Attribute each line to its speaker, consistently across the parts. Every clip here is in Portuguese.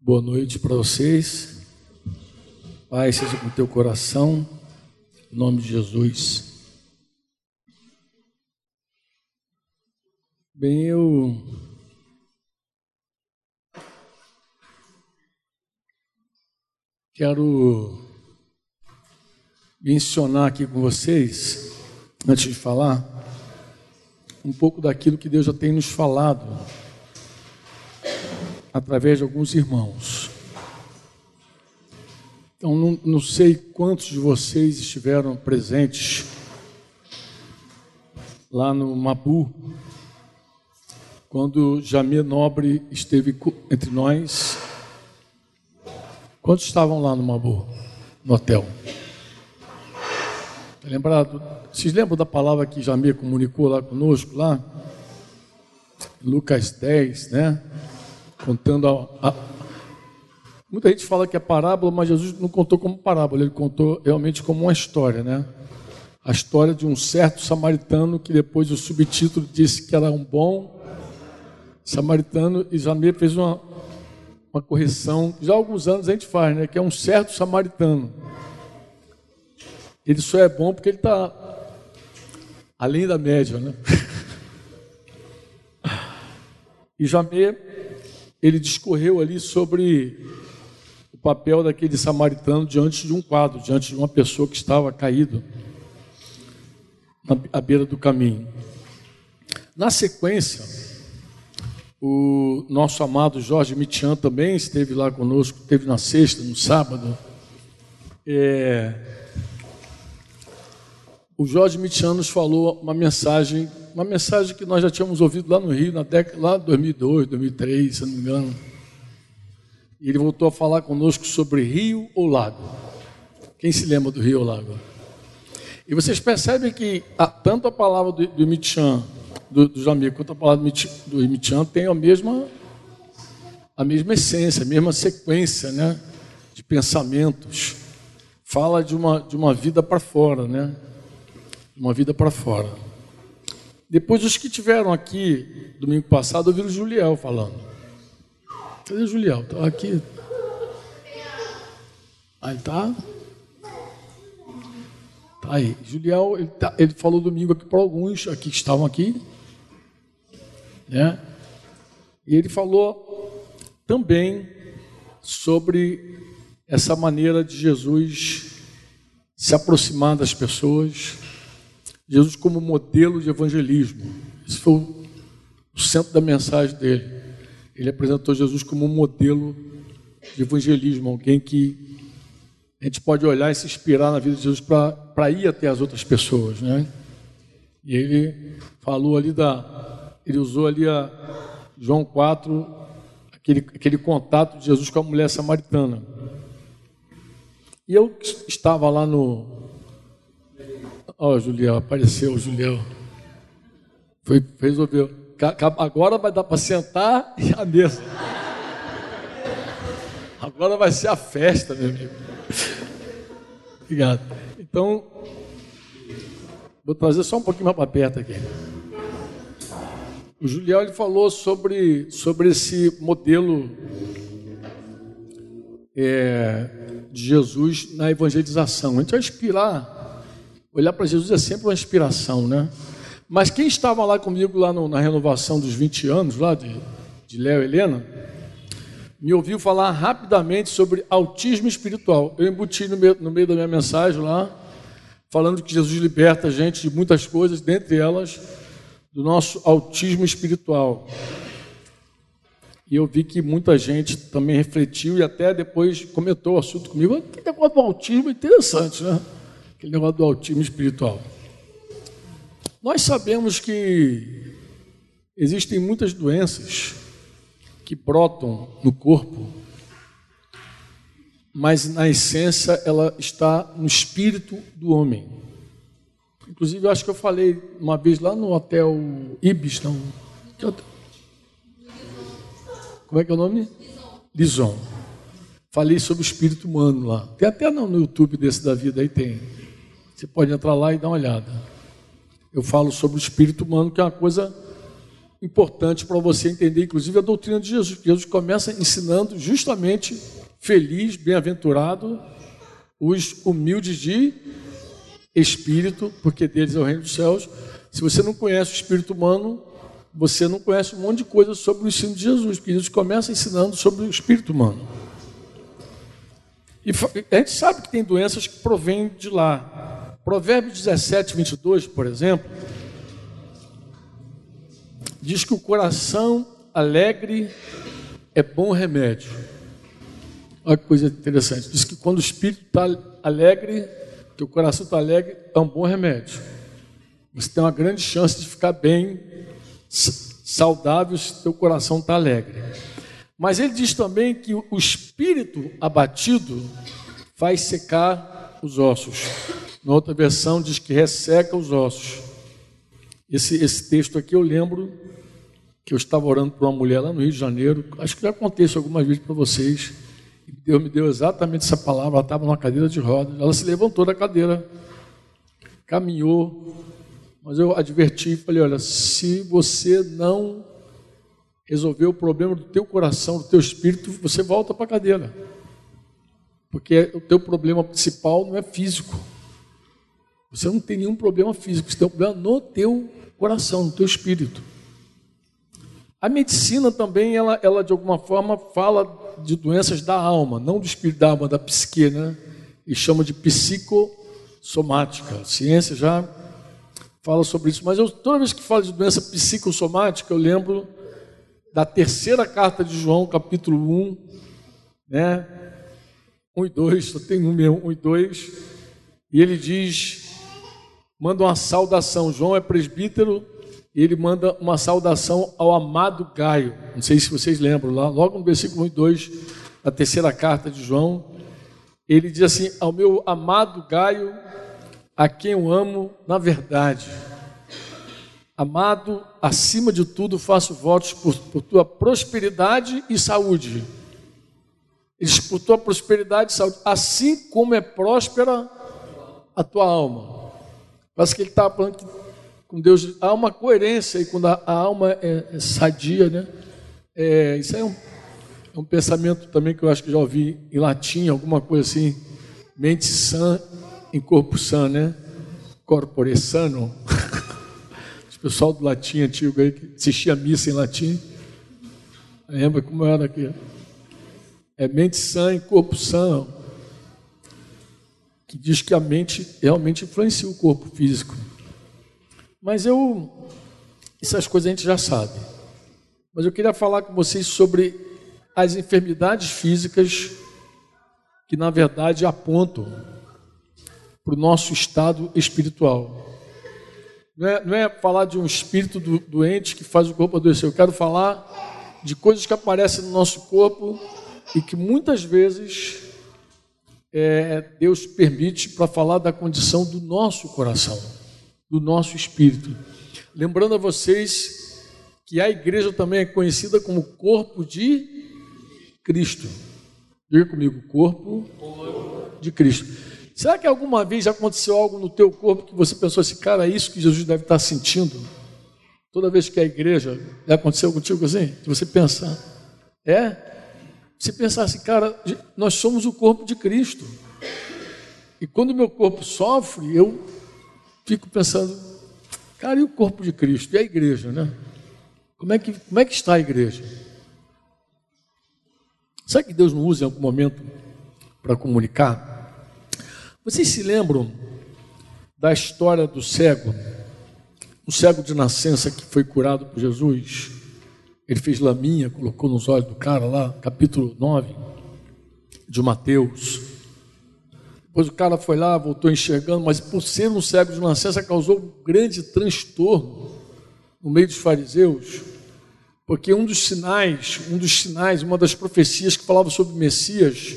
Speaker 1: Boa noite para vocês. Pai, seja com teu coração, em nome de Jesus. Bem, eu quero mencionar aqui com vocês, antes de falar, um pouco daquilo que Deus já tem nos falado através de alguns irmãos. Então, não, não sei quantos de vocês estiveram presentes lá no Mabu, quando Jamir Nobre esteve entre nós. Quantos estavam lá no Mabu, no hotel? Tá lembrado? Vocês lembram da palavra que Jamir comunicou lá conosco, lá? Lucas 10, né? Contando a, a, Muita gente fala que é parábola, mas Jesus não contou como parábola, ele contou realmente como uma história, né? A história de um certo samaritano que depois o subtítulo disse que era um bom samaritano e Jamir fez uma, uma correção. Já há alguns anos a gente faz, né? Que é um certo samaritano. Ele só é bom porque ele está além da média, né? E Jamir ele discorreu ali sobre o papel daquele samaritano diante de um quadro, diante de uma pessoa que estava caído à beira do caminho. Na sequência, o nosso amado Jorge Mitian também esteve lá conosco, esteve na sexta, no sábado. É... O Jorge Mitian nos falou uma mensagem uma mensagem que nós já tínhamos ouvido lá no Rio, na década, lá 2002, 2003, se não me engano. E ele voltou a falar conosco sobre rio ou lago. Quem se lembra do rio ou lago? E vocês percebem que a, tanto a palavra do, do do, do Jamir, quanto a palavra do Michan tem a mesma, a mesma essência, a mesma sequência né, de pensamentos. Fala de uma, de uma vida para fora, né? Uma vida para fora. Depois, os que tiveram aqui domingo passado ouviram o Juliel falando. Cadê o Juliel? Estava aqui. Aí tá. Tá aí. Juliel, ele, tá, ele falou domingo aqui para alguns aqui que estavam aqui. Né? E ele falou também sobre essa maneira de Jesus se aproximar das pessoas Jesus como modelo de evangelismo. Esse foi o centro da mensagem dele. Ele apresentou Jesus como um modelo de evangelismo, alguém que a gente pode olhar e se inspirar na vida de Jesus para ir até as outras pessoas, né? E ele falou ali da, ele usou ali a João 4, aquele, aquele contato de Jesus com a mulher samaritana. E eu estava lá no, Ó, oh, Julião, apareceu o Julião. Foi, resolveu. Agora vai dar para sentar e a mesa. Agora vai ser a festa, meu amigo. Obrigado. Então, vou trazer só um pouquinho mais para perto aqui. O Julião ele falou sobre, sobre esse modelo é, de Jesus na evangelização. A gente vai inspirar Olhar para Jesus é sempre uma inspiração, né? Mas quem estava lá comigo lá no, na renovação dos 20 anos, lá de, de Léo e Helena, me ouviu falar rapidamente sobre autismo espiritual. Eu embuti no meio, no meio da minha mensagem lá, falando que Jesus liberta a gente de muitas coisas, dentre elas do nosso autismo espiritual. E eu vi que muita gente também refletiu e até depois comentou o assunto comigo. Que negócio do autismo interessante, né? Aquele negócio do autismo espiritual. Nós sabemos que existem muitas doenças que brotam no corpo, mas na essência ela está no espírito do homem. Inclusive, eu acho que eu falei uma vez lá no hotel Ibis, não. Como é que é o nome? Lison. Falei sobre o espírito humano lá. Tem até no YouTube desse da vida aí tem. Você pode entrar lá e dar uma olhada. Eu falo sobre o espírito humano, que é uma coisa importante para você entender, inclusive, a doutrina de Jesus. Jesus começa ensinando justamente feliz, bem-aventurado, os humildes de espírito, porque deles é o reino dos céus. Se você não conhece o espírito humano, você não conhece um monte de coisa sobre o ensino de Jesus, porque Jesus começa ensinando sobre o espírito humano. E a gente sabe que tem doenças que provêm de lá. Provérbios 17, 22, por exemplo, diz que o coração alegre é bom remédio. Olha que coisa interessante. Diz que quando o espírito está alegre, que o coração está alegre, é um bom remédio. Você tem uma grande chance de ficar bem, saudável, se o coração está alegre. Mas ele diz também que o espírito abatido faz secar os ossos. Na outra versão diz que resseca os ossos. Esse, esse texto aqui eu lembro que eu estava orando por uma mulher lá no Rio de Janeiro. Acho que já isso algumas vezes para vocês. E Deus me deu exatamente essa palavra. Ela estava numa cadeira de rodas. Ela se levantou da cadeira, caminhou. Mas eu adverti e falei: olha, se você não resolver o problema do teu coração, do teu espírito, você volta para a cadeira. Porque o teu problema principal não é físico. Você não tem nenhum problema físico, você tem um problema no teu coração, no teu espírito. A medicina também, ela, ela de alguma forma fala de doenças da alma, não do espírito da alma, da psique, né? E chama de psicossomática. A ciência já fala sobre isso. Mas eu, toda vez que falo de doença psicossomática, eu lembro da terceira carta de João, capítulo 1, né? 1 e 2, só tem um mesmo, 1 e 2, e ele diz, manda uma saudação, João é presbítero, e ele manda uma saudação ao amado Gaio, não sei se vocês lembram, lá, logo no versículo 1 e 2, da terceira carta de João, ele diz assim, ao meu amado Gaio, a quem eu amo na verdade, Amado, acima de tudo, faço votos por, por tua prosperidade e saúde. Diz, por tua prosperidade e saúde, assim como é próspera a tua alma. Parece que ele está falando que com Deus há uma coerência e quando a, alma é, é, sadia, né? É, isso é um, é um pensamento também que eu acho que já ouvi em latim, alguma coisa assim, mente sã em corpo sã, né? Corpore sano. O pessoal do latim antigo aí que assistia missa em latim. Lembra como era aqui? É mente sã e corpo sã. Que diz que a mente realmente influencia o corpo físico. Mas eu. Essas coisas a gente já sabe. Mas eu queria falar com vocês sobre as enfermidades físicas que, na verdade, apontam para o nosso estado espiritual. Não é, não é falar de um espírito do, doente que faz o corpo adoecer. Eu quero falar de coisas que aparecem no nosso corpo e que muitas vezes é, Deus permite para falar da condição do nosso coração, do nosso espírito. Lembrando a vocês que a igreja também é conhecida como corpo de Cristo. Diga comigo, corpo de Cristo. Será que alguma vez aconteceu algo no teu corpo que você pensou assim, cara, é isso que Jesus deve estar sentindo? Toda vez que é a igreja, já aconteceu contigo assim? Você pensar, é? Você pensar assim, cara, nós somos o corpo de Cristo. E quando meu corpo sofre, eu fico pensando, cara, e o corpo de Cristo? E a igreja, né? Como é que, como é que está a igreja? Será que Deus não usa em algum momento para comunicar? Vocês se lembram da história do cego? O cego de nascença que foi curado por Jesus. Ele fez laminha, colocou nos olhos do cara lá, capítulo 9 de Mateus. Depois o cara foi lá, voltou enxergando, mas por ser um cego de nascença causou um grande transtorno no meio dos fariseus, porque um dos sinais, um dos sinais, uma das profecias que falava sobre Messias,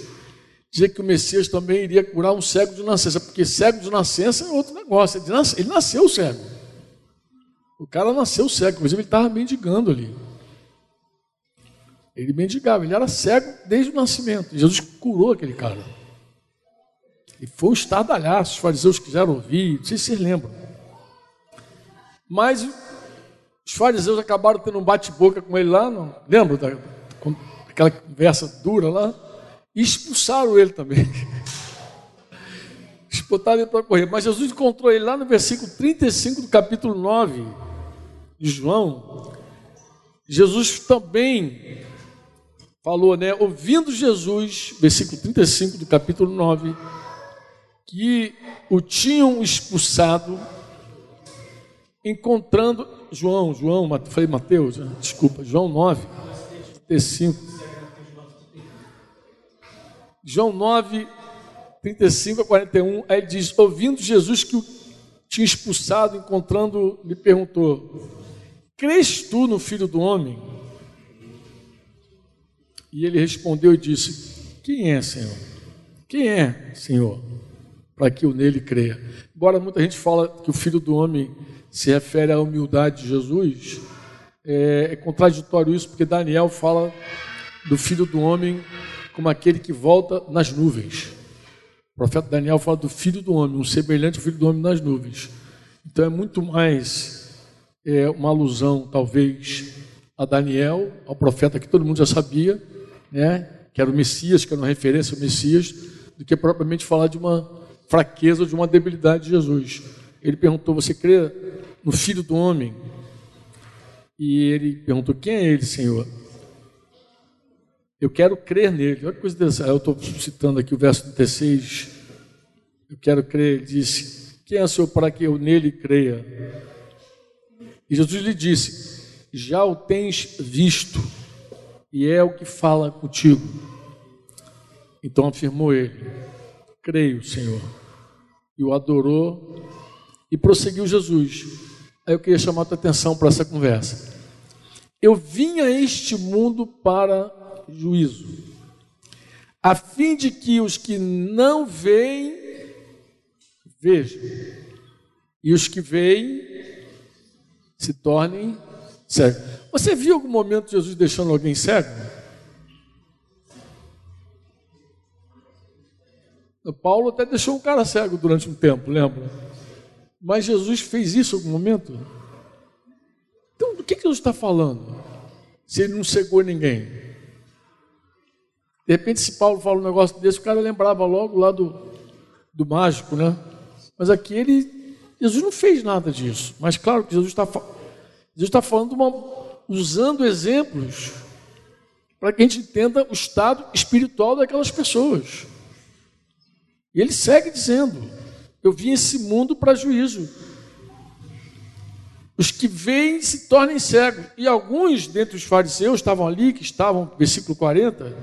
Speaker 1: dizia que o Messias também iria curar um cego de nascença, porque cego de nascença é outro negócio. Ele nasceu cego. O cara nasceu cego, inclusive ele estava mendigando ali. Ele mendigava, ele era cego desde o nascimento. Jesus curou aquele cara. E foi um estardalhaço, os fariseus quiseram ouvir, não sei se vocês lembram. Mas Os fariseus acabaram tendo um bate-boca com ele lá, não? lembra daquela conversa dura lá? E expulsaram ele também. Expulsaram ele para correr. Mas Jesus encontrou ele lá no versículo 35 do capítulo 9 de João. Jesus também falou, né? Ouvindo Jesus, versículo 35 do capítulo 9, que o tinham expulsado, encontrando João, João, falei Mateus, né? desculpa, João 9, 35. João 9, 35 a 41, aí diz: Ouvindo Jesus que o tinha expulsado, encontrando, lhe perguntou: Crês tu no filho do homem? E ele respondeu e disse: Quem é, Senhor? Quem é, Senhor? Para que eu nele creia. Embora muita gente fala que o filho do homem se refere à humildade de Jesus, é, é contraditório isso, porque Daniel fala do filho do homem como aquele que volta nas nuvens. O profeta Daniel fala do filho do homem, um semelhante ao filho do homem nas nuvens. Então é muito mais é, uma alusão, talvez, a Daniel, ao profeta que todo mundo já sabia, né, que era o Messias, que era uma referência ao Messias, do que propriamente falar de uma fraqueza ou de uma debilidade de Jesus. Ele perguntou: Você crê no Filho do Homem? E ele perguntou: Quem é ele, Senhor? Eu quero crer nele. Olha que coisa dessa. Eu estou citando aqui o verso 36. Eu quero crer. Ele disse: Quem é o Senhor para que eu nele creia? E Jesus lhe disse: Já o tens visto e é o que fala contigo. Então afirmou ele: Creio, Senhor. E o adorou e prosseguiu Jesus. Aí eu queria chamar a tua atenção para essa conversa. Eu vim a este mundo para juízo, a fim de que os que não veem vejam, e os que veem se tornem cegos. Você viu algum momento Jesus deixando alguém cego? O Paulo até deixou um cara cego durante um tempo, lembra? Mas Jesus fez isso em algum momento? Então, do que, que Jesus está falando? Se ele não cegou ninguém. De repente, se Paulo fala um negócio desse, o cara lembrava logo lá do, do mágico, né? Mas aqui ele, Jesus não fez nada disso. Mas claro que Jesus está Jesus está falando uma usando exemplos para que a gente entenda o estado espiritual daquelas pessoas. E ele segue dizendo: Eu vim esse mundo para juízo. Os que veem se tornem cegos. E alguns dentre os fariseus estavam ali, que estavam, versículo 40,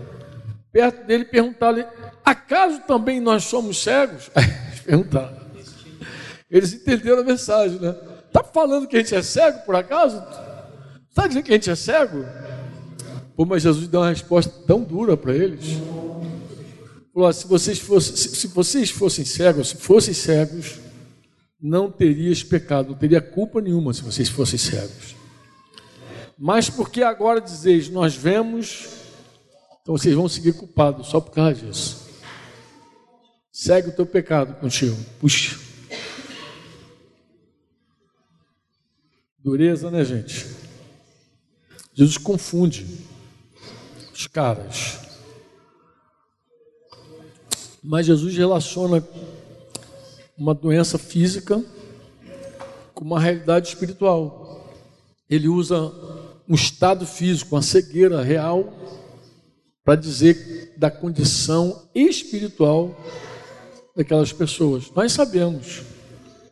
Speaker 1: perto dele, perguntaram: Acaso também nós somos cegos? Perguntaram. Eles entenderam a mensagem, né? Está falando que a gente é cego por acaso? Está dizendo que a gente é cego? Pô, mas Jesus deu uma resposta tão dura para eles. Falou: se vocês, fossem, se, se vocês fossem cegos, se fossem cegos, não terias pecado, não teria culpa nenhuma se vocês fossem cegos. Mas porque agora dizeis, nós vemos, então vocês vão seguir culpados só por causa disso. Segue o teu pecado contigo. Puxa. Dureza, né, gente? Jesus confunde os caras. Mas Jesus relaciona uma doença física com uma realidade espiritual. Ele usa um estado físico, uma cegueira real, para dizer da condição espiritual daquelas pessoas. Nós sabemos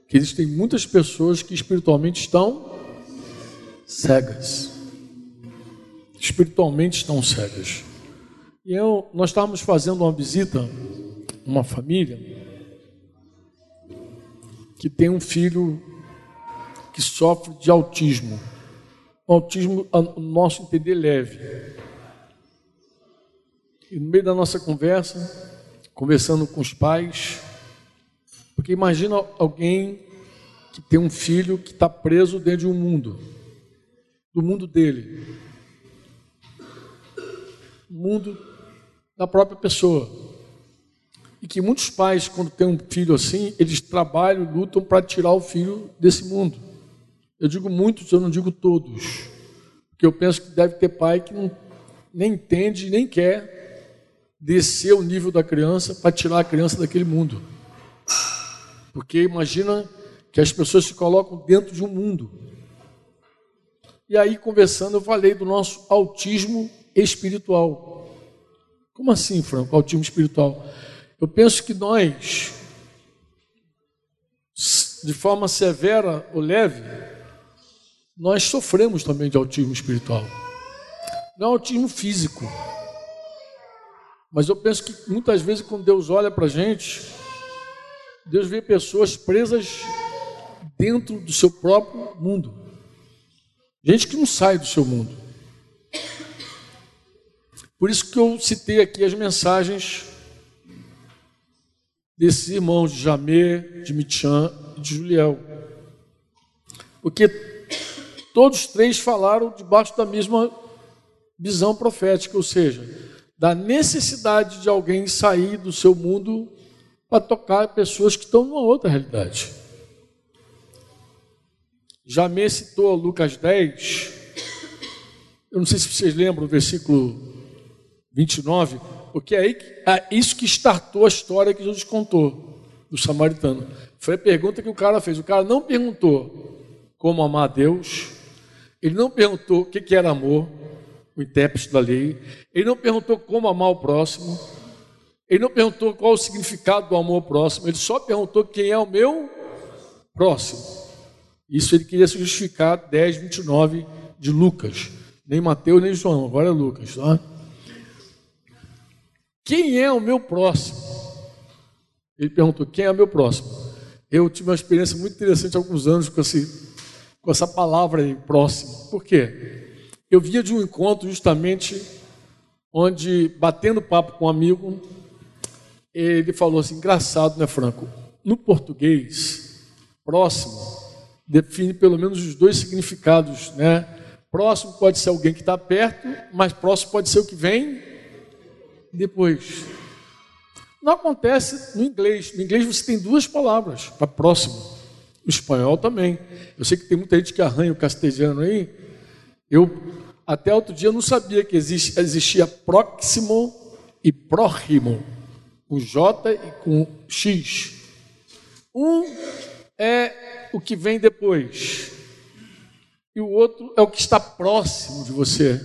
Speaker 1: que existem muitas pessoas que espiritualmente estão cegas espiritualmente estão cegas. E eu, nós estávamos fazendo uma visita, uma família, que tem um filho que sofre de autismo. Um autismo, no nosso entender, leve. E no meio da nossa conversa, conversando com os pais, porque imagina alguém que tem um filho que está preso dentro de um mundo, do mundo dele mundo da própria pessoa. E que muitos pais, quando têm um filho assim, eles trabalham, lutam para tirar o filho desse mundo. Eu digo muitos, eu não digo todos. Porque eu penso que deve ter pai que não, nem entende, nem quer descer o nível da criança para tirar a criança daquele mundo. Porque imagina que as pessoas se colocam dentro de um mundo. E aí, conversando, eu falei do nosso autismo espiritual. Como assim, Franco, autismo espiritual? Eu penso que nós, de forma severa ou leve, nós sofremos também de autismo espiritual. Não é autismo físico. Mas eu penso que muitas vezes, quando Deus olha para a gente, Deus vê pessoas presas dentro do seu próprio mundo. Gente que não sai do seu mundo. Por isso que eu citei aqui as mensagens desses irmãos de Jamé, de Michan e de Juliel. Porque todos três falaram debaixo da mesma visão profética, ou seja, da necessidade de alguém sair do seu mundo para tocar pessoas que estão numa outra realidade. Jamé citou Lucas 10, eu não sei se vocês lembram versículo 29, porque é, aí, é isso que startou a história que Jesus contou do samaritano. Foi a pergunta que o cara fez. O cara não perguntou como amar a Deus, ele não perguntou o que era amor, o intérprete da lei, ele não perguntou como amar o próximo, ele não perguntou qual o significado do amor próximo, ele só perguntou quem é o meu próximo. Isso ele queria se justificar 10, 29 de Lucas. Nem Mateus, nem João, agora é Lucas. Tá? Quem é o meu próximo? Ele perguntou: quem é o meu próximo? Eu tive uma experiência muito interessante há alguns anos com, esse, com essa palavra aí, próximo. Por quê? Eu via de um encontro justamente onde, batendo papo com um amigo, ele falou assim: engraçado, né, Franco? No português, próximo define pelo menos os dois significados, né? Próximo pode ser alguém que está perto, mas próximo pode ser o que vem depois. Não acontece no inglês. No inglês você tem duas palavras para próximo. No espanhol também. Eu sei que tem muita gente que arranha o castelhano aí. Eu até outro dia não sabia que existia próximo e próximo, com J e com X. Um é o que vem depois, e o outro é o que está próximo de você.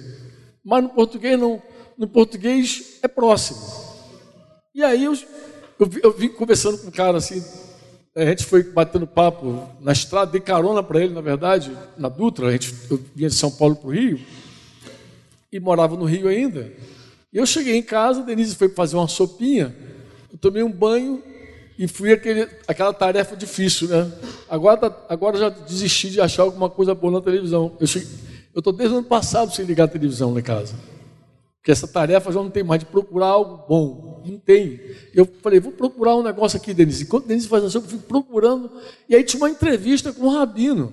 Speaker 1: Mas no português não no português é próximo. E aí eu, eu, eu vim conversando com o cara assim, a gente foi batendo papo na estrada, dei carona para ele, na verdade, na Dutra, a gente, eu vinha de São Paulo para o Rio, e morava no Rio ainda. E eu cheguei em casa, Denise foi fazer uma sopinha, eu tomei um banho e fui aquele, aquela tarefa difícil, né? Agora, tá, agora já desisti de achar alguma coisa boa na televisão. Eu estou desde o ano passado sem ligar a televisão em casa. Porque essa tarefa já não tem mais de procurar algo bom. Não tem. Eu falei, vou procurar um negócio aqui, Denise. Enquanto Denise faz assim, eu fico procurando. E aí tinha uma entrevista com o Rabino.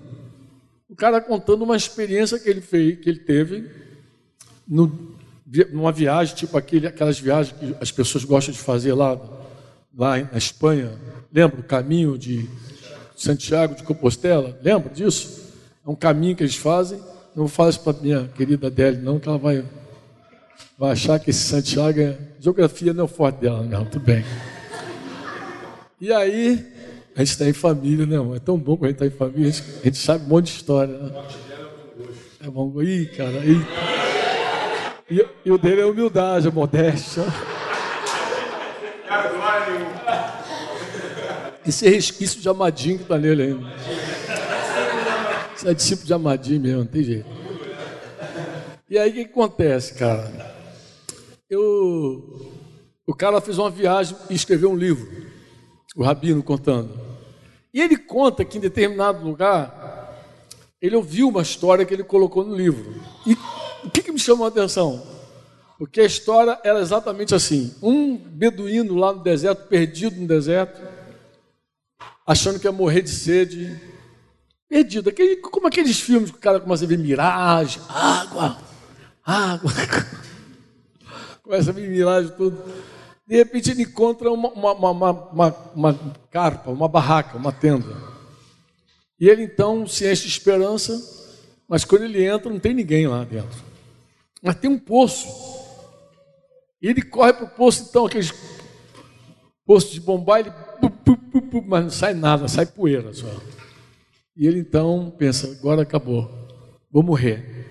Speaker 1: O cara contando uma experiência que ele fez, que ele teve no, numa viagem, tipo aquele, aquelas viagens que as pessoas gostam de fazer lá, lá na Espanha. Lembra o caminho de Santiago de Compostela? Lembra disso? É um caminho que eles fazem. Não isso para minha querida Adele, não, que ela vai vai achar que esse Santiago é. Geografia não é o forte dela, não, tudo bem. E aí, a gente está em família, né, irmão? É tão bom quando a gente está em família, a gente, a gente, sabe um monte de história, né? É bom. Ih, cara, ih. E, e o dele é humildade, a modéstia. Esse resquício de Amadinho que está nele ainda. Isso é discípulo de Amadinho mesmo, não tem jeito. E aí o que acontece, cara? eu, o cara fez uma viagem e escreveu um livro, o Rabino contando. E ele conta que em determinado lugar, ele ouviu uma história que ele colocou no livro. E o que, que me chamou a atenção? Porque a história era exatamente assim: um beduíno lá no deserto, perdido no deserto, achando que ia morrer de sede, perdido. Aquele, como aqueles filmes que o cara começa a ver miragem, água, água. começa a vir milagre tudo. De repente ele encontra uma, uma, uma, uma carpa, uma barraca, uma tenda. E ele então se enche de esperança, mas quando ele entra, não tem ninguém lá dentro. Mas tem um poço. E ele corre para o poço, então, aqueles poços de bombar, ele. Mas não sai nada, sai poeira só. E ele então pensa: agora acabou, vou morrer.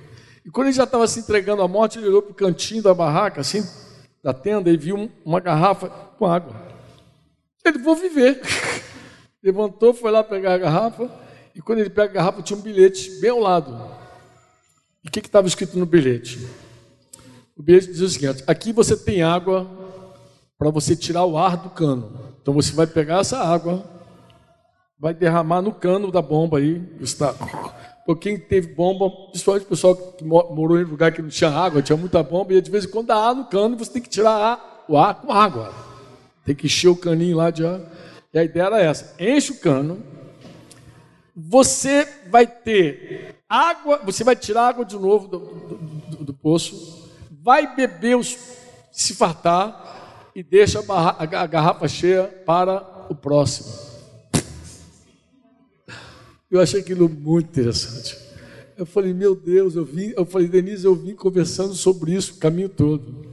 Speaker 1: E quando ele já estava se entregando à morte, ele olhou para o cantinho da barraca, assim, da tenda, e viu uma garrafa com água. Ele, vou viver. Levantou, foi lá pegar a garrafa, e quando ele pega a garrafa, tinha um bilhete bem ao lado. E o que estava escrito no bilhete? O bilhete dizia o seguinte: aqui você tem água para você tirar o ar do cano. Então você vai pegar essa água, vai derramar no cano da bomba aí, está. Porque quem teve bomba, principalmente o pessoal que morou em lugar que não tinha água, tinha muita bomba, e de vez em quando dá ar no cano você tem que tirar o ar com água. Tem que encher o caninho lá de ar. E a ideia era essa: enche o cano, você vai ter água, você vai tirar água de novo do, do, do, do poço, vai beber, os, se fartar e deixa a, garrafa cheia para o próximo. Eu achei aquilo muito interessante. Eu falei, meu Deus, eu vim, eu falei, Denise, eu vim conversando sobre isso o caminho todo.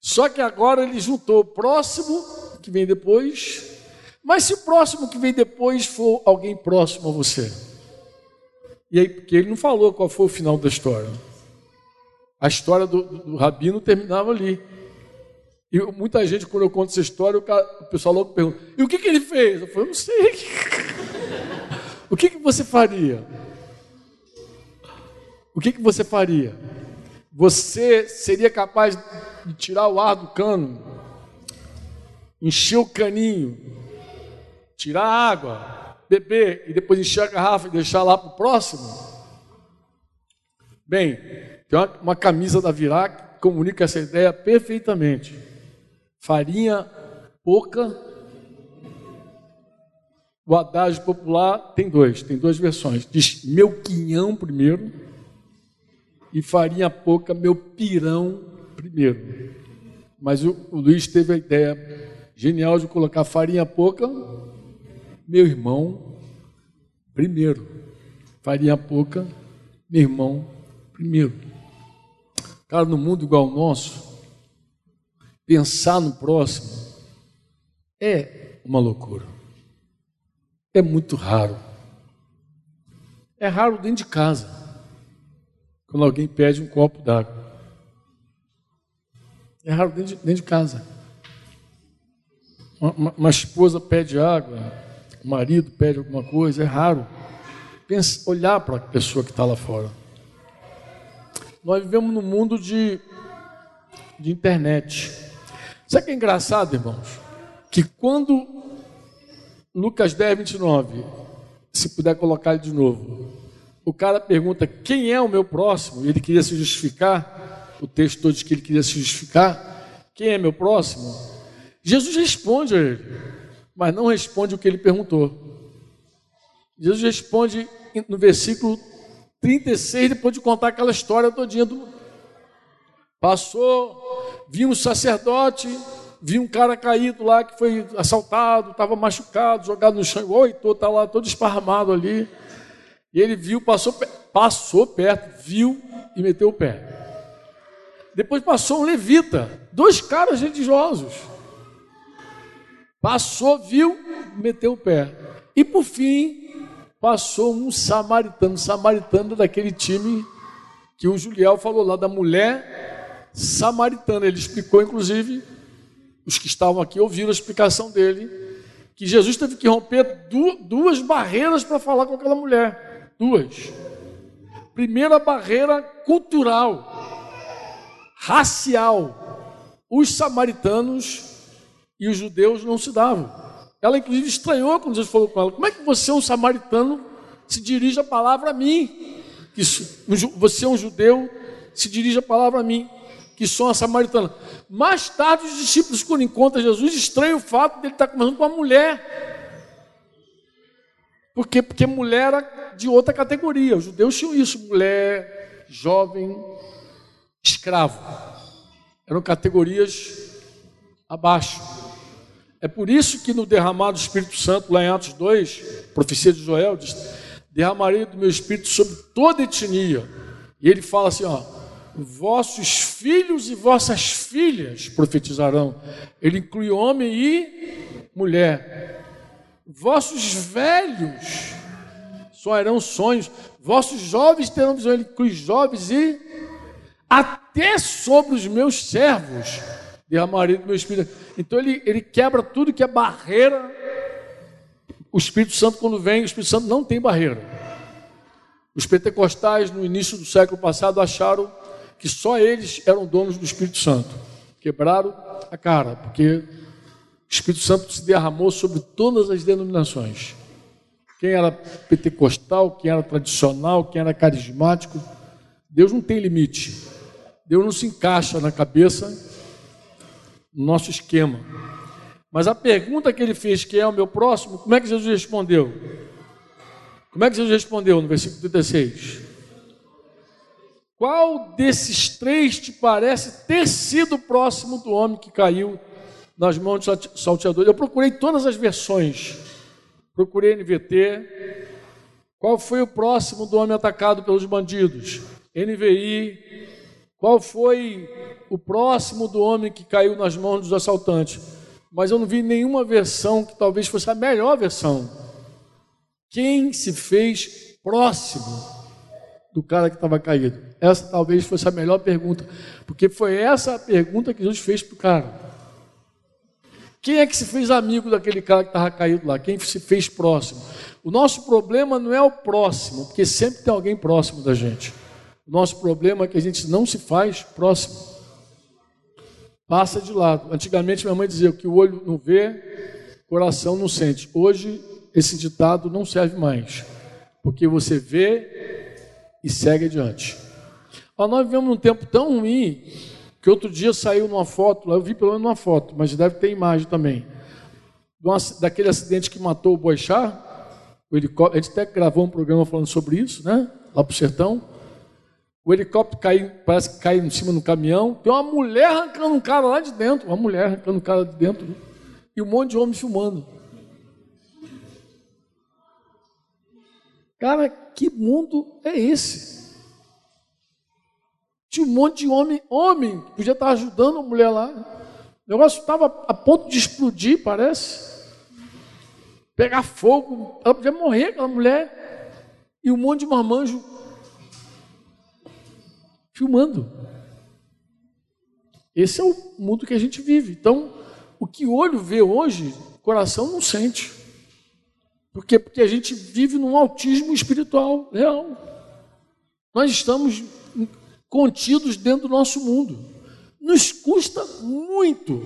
Speaker 1: Só que agora ele juntou o próximo que vem depois, mas se o próximo que vem depois for alguém próximo a você. E aí, porque ele não falou qual foi o final da história. A história do, do rabino terminava ali. E muita gente, quando eu conto essa história, o, cara, o pessoal logo pergunta: e o que, que ele fez? Eu falei: não sei. O que, que você faria? O que, que você faria? Você seria capaz de tirar o ar do cano, encher o caninho, tirar a água, beber e depois encher a garrafa e deixar lá para o próximo? Bem, uma, camisa da Virac comunica essa ideia perfeitamente. Farinha pouca o adágio popular tem dois, tem duas versões. Diz meu quinhão primeiro e farinha pouca, meu pirão primeiro. Mas o, o Luiz teve a ideia genial de colocar farinha pouca, meu irmão primeiro. Farinha pouca, meu irmão primeiro. Cara, no mundo igual ao nosso, pensar no próximo é uma loucura é muito raro. É raro dentro de casa, quando alguém pede um copo d'água. É raro dentro de, dentro de casa. Uma, uma, uma, esposa pede água, o marido pede alguma coisa, é raro. Pensa, olhar para a pessoa que está lá fora. Nós vivemos num mundo de, de internet. Sabe que é engraçado, irmãos? Que quando Lucas 10, 29. Se puder colocar ele de novo. O cara pergunta: Quem é o meu próximo? E ele queria se justificar. O texto todo diz que ele queria se justificar. Quem é meu próximo? Jesus responde a ele, mas não responde o que ele perguntou. Jesus responde no versículo 36, depois de contar aquela história todinha do. Passou, viu um sacerdote vi um cara caído lá que foi assaltado, estava machucado, jogado no chão, oi, tô, tá lá todo esparramado ali. E ele viu, passou, passou perto, viu e meteu o pé. Depois passou um levita, dois caras religiosos. Passou, viu, meteu o pé. E por fim, passou um samaritano, samaritano daquele time que o Juliel falou lá da mulher samaritana. Ele explicou, inclusive, os que estavam aqui ouviram a explicação dele, que Jesus teve que romper duas barreiras para falar com aquela mulher. Duas. Primeira barreira cultural, racial. Os samaritanos e os judeus não se davam. Ela, inclusive, estranhou quando Jesus falou com ela: Como é que você, um samaritano, se dirige a palavra a mim? Você é um judeu, se dirige a palavra a mim que são a samaritana. Mais tarde, os discípulos, quando encontram Jesus, estranham o fato de ele estar conversando com uma mulher. Por quê? Porque mulher era de outra categoria. Os judeus tinham isso: mulher, jovem, escravo. Eram categorias abaixo. É por isso que no derramado do Espírito Santo, lá em Atos 2, profecia de Joel, diz: derramarei do meu espírito sobre toda etnia. E ele fala assim: ó, vossos filhos e vossas filhas profetizarão. Ele inclui homem e mulher. Vossos velhos sonharão sonhos, vossos jovens terão visão. Ele inclui jovens e até sobre os meus servos derramarei do meu espírito. Então ele, ele quebra tudo que é barreira. O Espírito Santo, quando vem, o Espírito Santo não tem barreira. Os pentecostais, no início do século passado, acharam que só eles eram donos do Espírito Santo. Quebraram a cara, porque o Espírito Santo se derramou sobre todas as denominações. Quem era pentecostal, quem era tradicional, quem era carismático. Deus não tem limite. Deus não se encaixa na cabeça nosso esquema. Mas a pergunta que ele fez, quem é o meu próximo, como é que Jesus respondeu? Como é que Jesus respondeu no versículo 36? Qual desses três te parece ter sido próximo do homem que caiu nas mãos do salteador? Eu procurei todas as versões. Procurei NVT. Qual foi o próximo do homem atacado pelos bandidos? NVI. Qual foi o próximo do homem que caiu nas mãos dos assaltantes? Mas eu não vi nenhuma versão que talvez fosse a melhor versão. Quem se fez próximo do cara que estava caído? Essa talvez fosse a melhor pergunta, porque foi essa a pergunta que Jesus fez para o cara. Quem é que se fez amigo daquele cara que estava caído lá? Quem se fez próximo? O nosso problema não é o próximo, porque sempre tem alguém próximo da gente. O nosso problema é que a gente não se faz próximo. Passa de lado. Antigamente minha mãe dizia que o olho não vê, coração não sente. Hoje esse ditado não serve mais, porque você vê e segue adiante. Nós vivemos num tempo tão ruim que outro dia saiu numa foto, eu vi pelo menos uma foto, mas deve ter imagem também, daquele acidente que matou o Boixá, o helicóptero, a gente até gravou um programa falando sobre isso, né? Lá para o sertão. O helicóptero parece que cai em cima do caminhão. Tem uma mulher arrancando um cara lá de dentro. Uma mulher arrancando um cara de dentro. E um monte de homens filmando. Cara, que mundo é esse? Tinha um monte de homem, homem, podia estar ajudando a mulher lá. O negócio estava a ponto de explodir, parece. Pegar fogo. Ela podia morrer, aquela mulher. E um monte de marmanjo filmando. Esse é o mundo que a gente vive. Então, o que o olho vê hoje, coração não sente. Por quê? Porque a gente vive num autismo espiritual real. Nós estamos contidos dentro do nosso mundo. Nos custa muito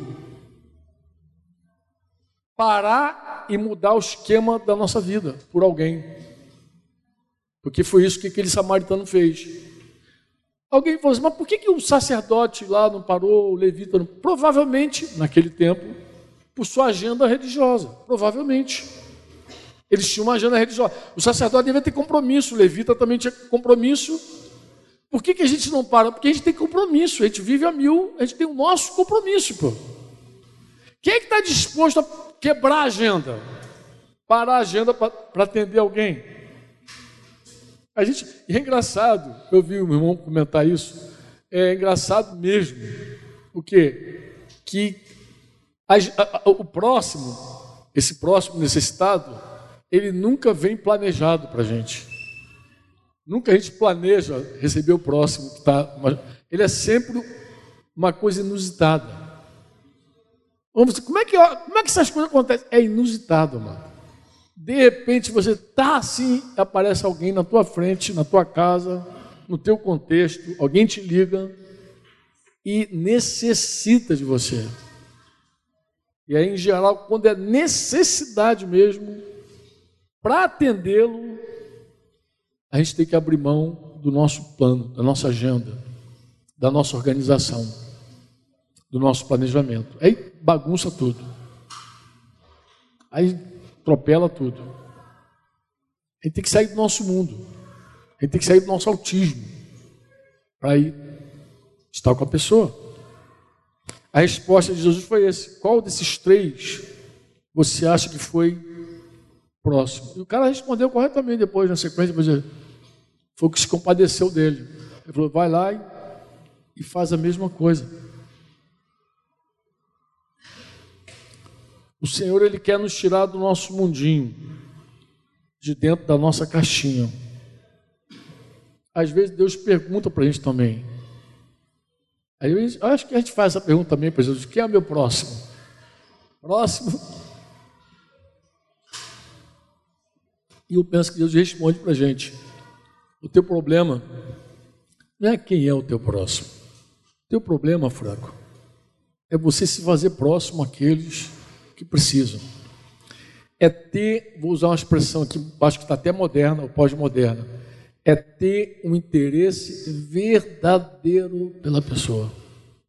Speaker 1: parar e mudar o esquema da nossa vida por alguém. Porque foi isso que aquele samaritano fez. Alguém falou assim, mas por que, que o sacerdote lá não parou, o levita não? Provavelmente, naquele tempo, por sua agenda religiosa. Provavelmente. Eles tinham uma agenda religiosa. O sacerdote devia ter compromisso, o levita também tinha compromisso. Por que, que a gente não para? Porque a gente tem compromisso, a gente vive a mil, a gente tem o nosso compromisso, pô. Quem é que está disposto a quebrar a agenda? Parar a agenda para atender alguém? A gente, e é engraçado, eu vi o meu irmão comentar isso, é engraçado mesmo. O quê? Que a, a, o próximo, esse próximo necessitado, ele nunca vem planejado para a gente. Nunca a gente planeja receber o próximo que está. Ele é sempre uma coisa inusitada. Vamos como é que, como é que essas coisas acontecem? É inusitado, mano. De repente você está assim, aparece alguém na tua frente, na tua casa, no teu contexto, alguém te liga e necessita de você. E aí, em geral, quando é necessidade mesmo, para atendê-lo, a gente tem que abrir mão do nosso plano, da nossa agenda, da nossa organização, do nosso planejamento. Aí bagunça tudo. Aí atropela tudo. A gente tem que sair do nosso mundo. A gente tem que sair do nosso autismo para ir estar com a pessoa. A resposta de Jesus foi esse: qual desses três você acha que foi próximo? E o cara respondeu corretamente depois, na sequência, mas foi o que se compadeceu dele. Ele falou: vai lá e faz a mesma coisa. O Senhor, Ele quer nos tirar do nosso mundinho, de dentro da nossa caixinha. Às vezes Deus pergunta para a gente também. Às vezes, acho que a gente faz essa pergunta também para Jesus: quem é meu próximo? Próximo. E eu penso que Deus responde para a gente: o teu problema não é quem é o teu próximo. O teu problema, Franco, é você se fazer próximo àqueles que precisam. É ter, vou usar uma expressão aqui, acho que está até moderna ou pós-moderna, é ter um interesse verdadeiro pela pessoa.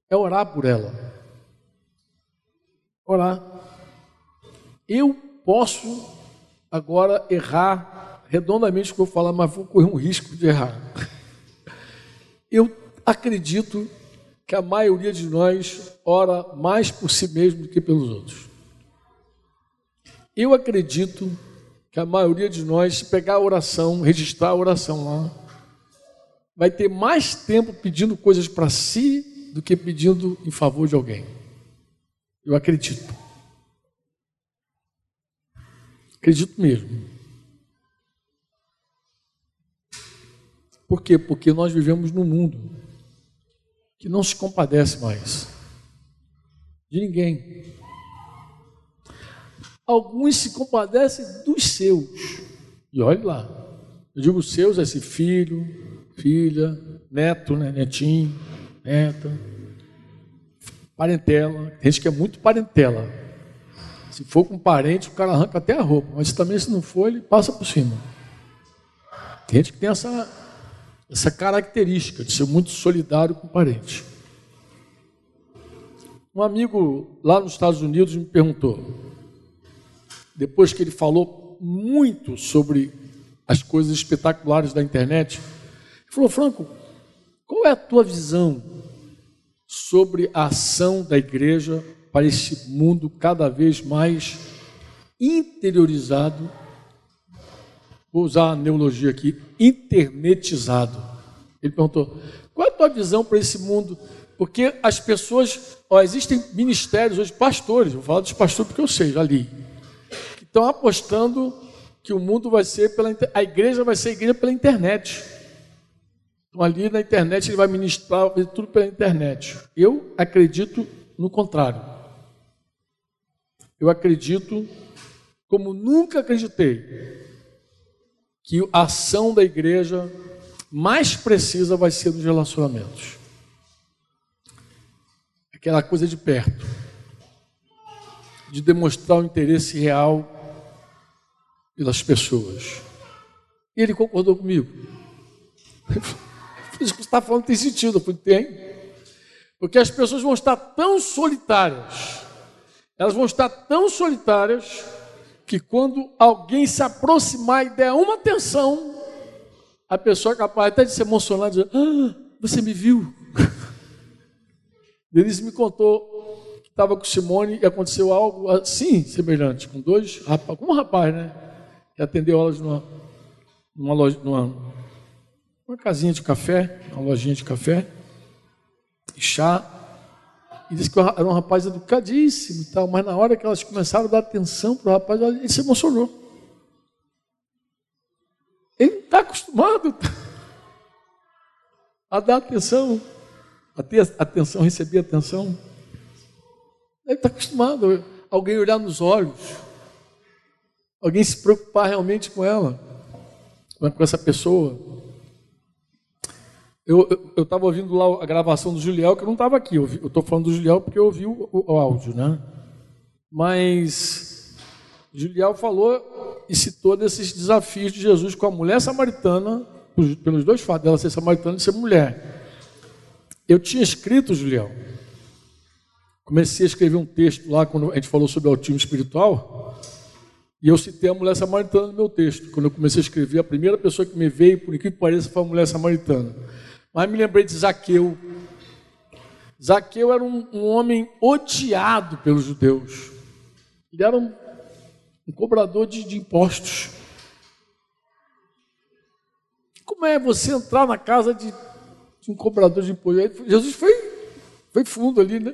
Speaker 1: É orar por ela. Orar. Eu posso agora errar redondamente o que eu falar, mas vou correr um risco de errar. Eu acredito que a maioria de nós ora mais por si mesmo do que pelos outros. Eu acredito que a maioria de nós, pegar a oração, registrar a oração lá, vai ter mais tempo pedindo coisas para si do que pedindo em favor de alguém. Eu acredito. Acredito mesmo. Por quê? Porque nós vivemos num mundo que não se compadece mais de ninguém. Alguns se compadecem dos seus. E olhe lá. Eu digo seus, esse filho, filha, neto, né? netinho, neta, parentela. Tem gente que é muito parentela. Se for com parente, o cara arranca até a roupa. Mas também, se não for, ele passa por cima. Tem gente que tem essa essa característica de ser muito solidário com parente. Um amigo lá nos Estados Unidos me perguntou, depois que ele falou muito sobre as coisas espetaculares da internet, falou: Franco, qual é a tua visão sobre a ação da igreja para esse mundo cada vez mais interiorizado vou usar a neologia aqui, internetizado. Ele perguntou: qual é a tua visão para esse mundo? Porque as pessoas, ó, existem ministérios hoje, pastores, vou falar dos pastores porque eu sei, já li, estão apostando que o mundo vai ser pela a igreja vai ser igreja pela internet. Então ali na internet ele vai ministrar vai tudo pela internet. Eu acredito no contrário. Eu acredito como nunca acreditei que a ação da igreja mais precisa vai ser nos relacionamentos. Aquela coisa de perto, de demonstrar o interesse real pelas pessoas. E ele concordou comigo. Isso que você está falando tem sentido, eu tem. Porque as pessoas vão estar tão solitárias, elas vão estar tão solitárias que quando alguém se aproximar e der uma atenção, a pessoa é capaz até de se emocionar e dizer, ah, você me viu. Denise me contou que estava com Simone e aconteceu algo assim, semelhante, com dois com um rapaz, né? Que atendeu elas numa, numa, loja, numa, numa casinha de café, uma lojinha de café, e chá. E disse que era um rapaz educadíssimo e tal, mas na hora que elas começaram a dar atenção para o rapaz, ele se emocionou. Ele não está acostumado a dar atenção, a ter atenção, receber atenção. Ele está acostumado a alguém olhar nos olhos, alguém se preocupar realmente com ela, com essa pessoa. Eu estava ouvindo lá a gravação do Juliel, que eu não estava aqui. Eu estou falando do Juliel porque eu ouvi o, o, o áudio, né? Mas Juliel falou e citou desses desafios de Jesus com a mulher samaritana, pelos dois fatos dela ser samaritana e ser mulher. Eu tinha escrito, Juliel, comecei a escrever um texto lá quando a gente falou sobre autismo espiritual, e eu citei a mulher samaritana no meu texto. Quando eu comecei a escrever, a primeira pessoa que me veio, por incrível que pareça, foi a mulher samaritana. Mas me lembrei de Zaqueu. Zaqueu era um, um homem odiado pelos judeus. Ele era um um cobrador de, de impostos. Como é você entrar na casa de, de um cobrador de impostos? Jesus foi, foi fundo ali, né?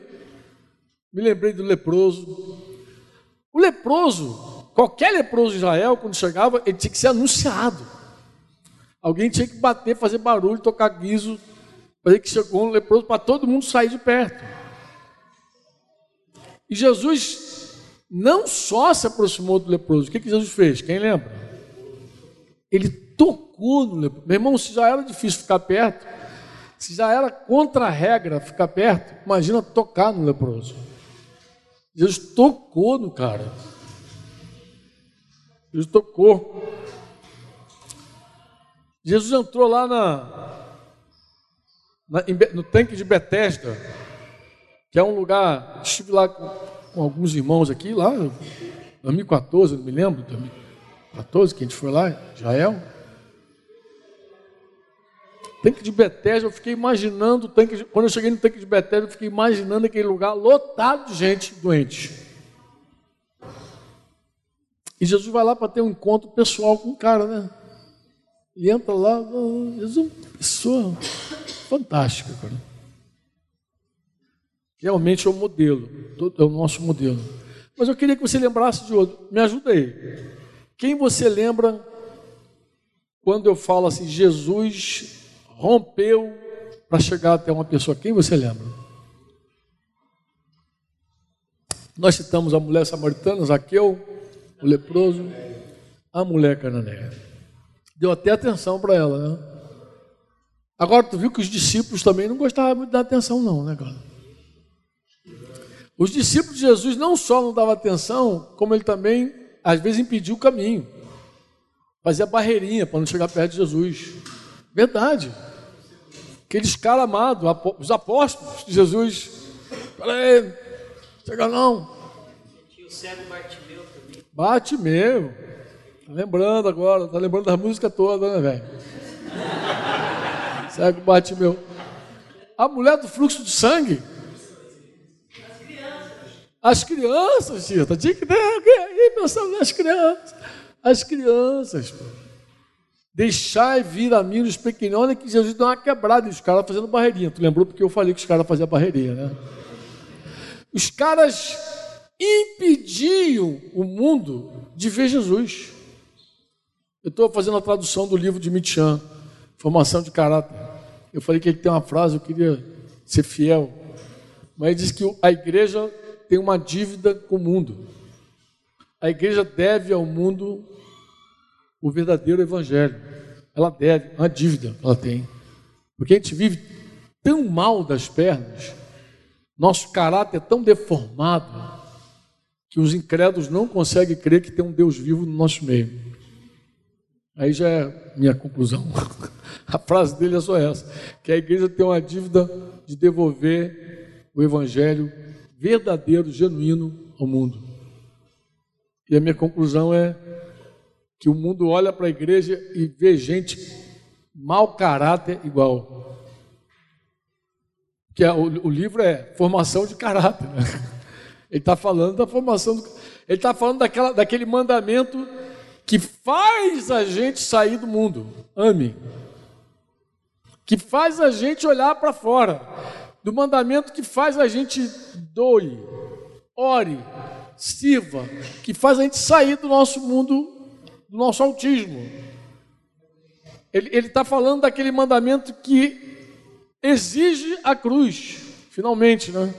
Speaker 1: Me lembrei do leproso. O leproso, qualquer leproso de Israel, quando chegava, ele tinha que ser anunciado. Alguém tinha que bater, fazer barulho, tocar guiso, fazer que chegou um leproso para todo mundo sair de perto. E Jesus não só se aproximou do leproso, o que, que Jesus fez? Quem lembra? Ele tocou no leproso. Meu irmão, se já era difícil ficar perto, se já era contra a regra ficar perto, imagina tocar no leproso. Jesus tocou no cara. Jesus tocou. Jesus entrou lá na, na, no tanque de Betesda, que é um lugar. Estive lá com, com alguns irmãos aqui, lá, 2014, não me lembro, 2014, que a gente foi lá, Israel. Tanque de Betesda, eu fiquei imaginando, tanque de, quando eu cheguei no tanque de Betesda, eu fiquei imaginando aquele lugar lotado de gente doente. E Jesus vai lá para ter um encontro pessoal com o cara, né? E entra lá, Jesus é uma pessoa fantástica, cara. Realmente é o modelo, é o nosso modelo. Mas eu queria que você lembrasse de outro. Me ajuda aí. Quem você lembra quando eu falo assim, Jesus rompeu para chegar até uma pessoa. Quem você lembra? Nós citamos a mulher samaritana, Zaqueu, o leproso, a mulher cananeia. Deu até atenção para ela, né? Agora, tu viu que os discípulos também não gostavam muito da atenção, não, né, cara? Os discípulos de Jesus não só não davam atenção, como ele também, às vezes, impediu o caminho. Fazia barreirinha para não chegar perto de Jesus. Verdade. Aqueles caras amados, os apóstolos de Jesus. Peraí, chega não. O cego Bartimeu também. Bartimeu. Tá lembrando agora, tá lembrando da música toda, né, velho? cego Bartimeu. A mulher do fluxo de sangue. As crianças, Tita, tinha que ter alguém pensando nas crianças. As crianças, pô. Deixai vir a mim os pequeninos que Jesus deu uma quebrada e os caras fazendo barreirinha. Tu lembrou porque eu falei que os caras faziam barreirinha, né? Os caras impediam o mundo de ver Jesus. Eu estou fazendo a tradução do livro de Michan, Formação de Caráter. Eu falei que ele tem uma frase, eu queria ser fiel. Mas ele diz que a igreja tem uma dívida com o mundo. A igreja deve ao mundo o verdadeiro evangelho. Ela deve, uma dívida ela tem. Porque a gente vive tão mal das pernas, nosso caráter é tão deformado, que os incrédulos não conseguem crer que tem um Deus vivo no nosso meio. Aí já é minha conclusão. A frase dele é só essa: que a igreja tem uma dívida de devolver o evangelho verdadeiro, genuíno ao mundo. E a minha conclusão é que o mundo olha para a igreja e vê gente mau caráter igual. Que é, o, livro é formação de caráter. Né? Ele está falando da formação, do, ele está falando daquela, daquele mandamento que faz a gente sair do mundo. Ame. Que faz a gente olhar para fora. Do mandamento que faz a gente doe, ore, sirva. Que faz a gente sair do nosso mundo do nosso autismo. Ele está falando daquele mandamento que exige a cruz, finalmente, né?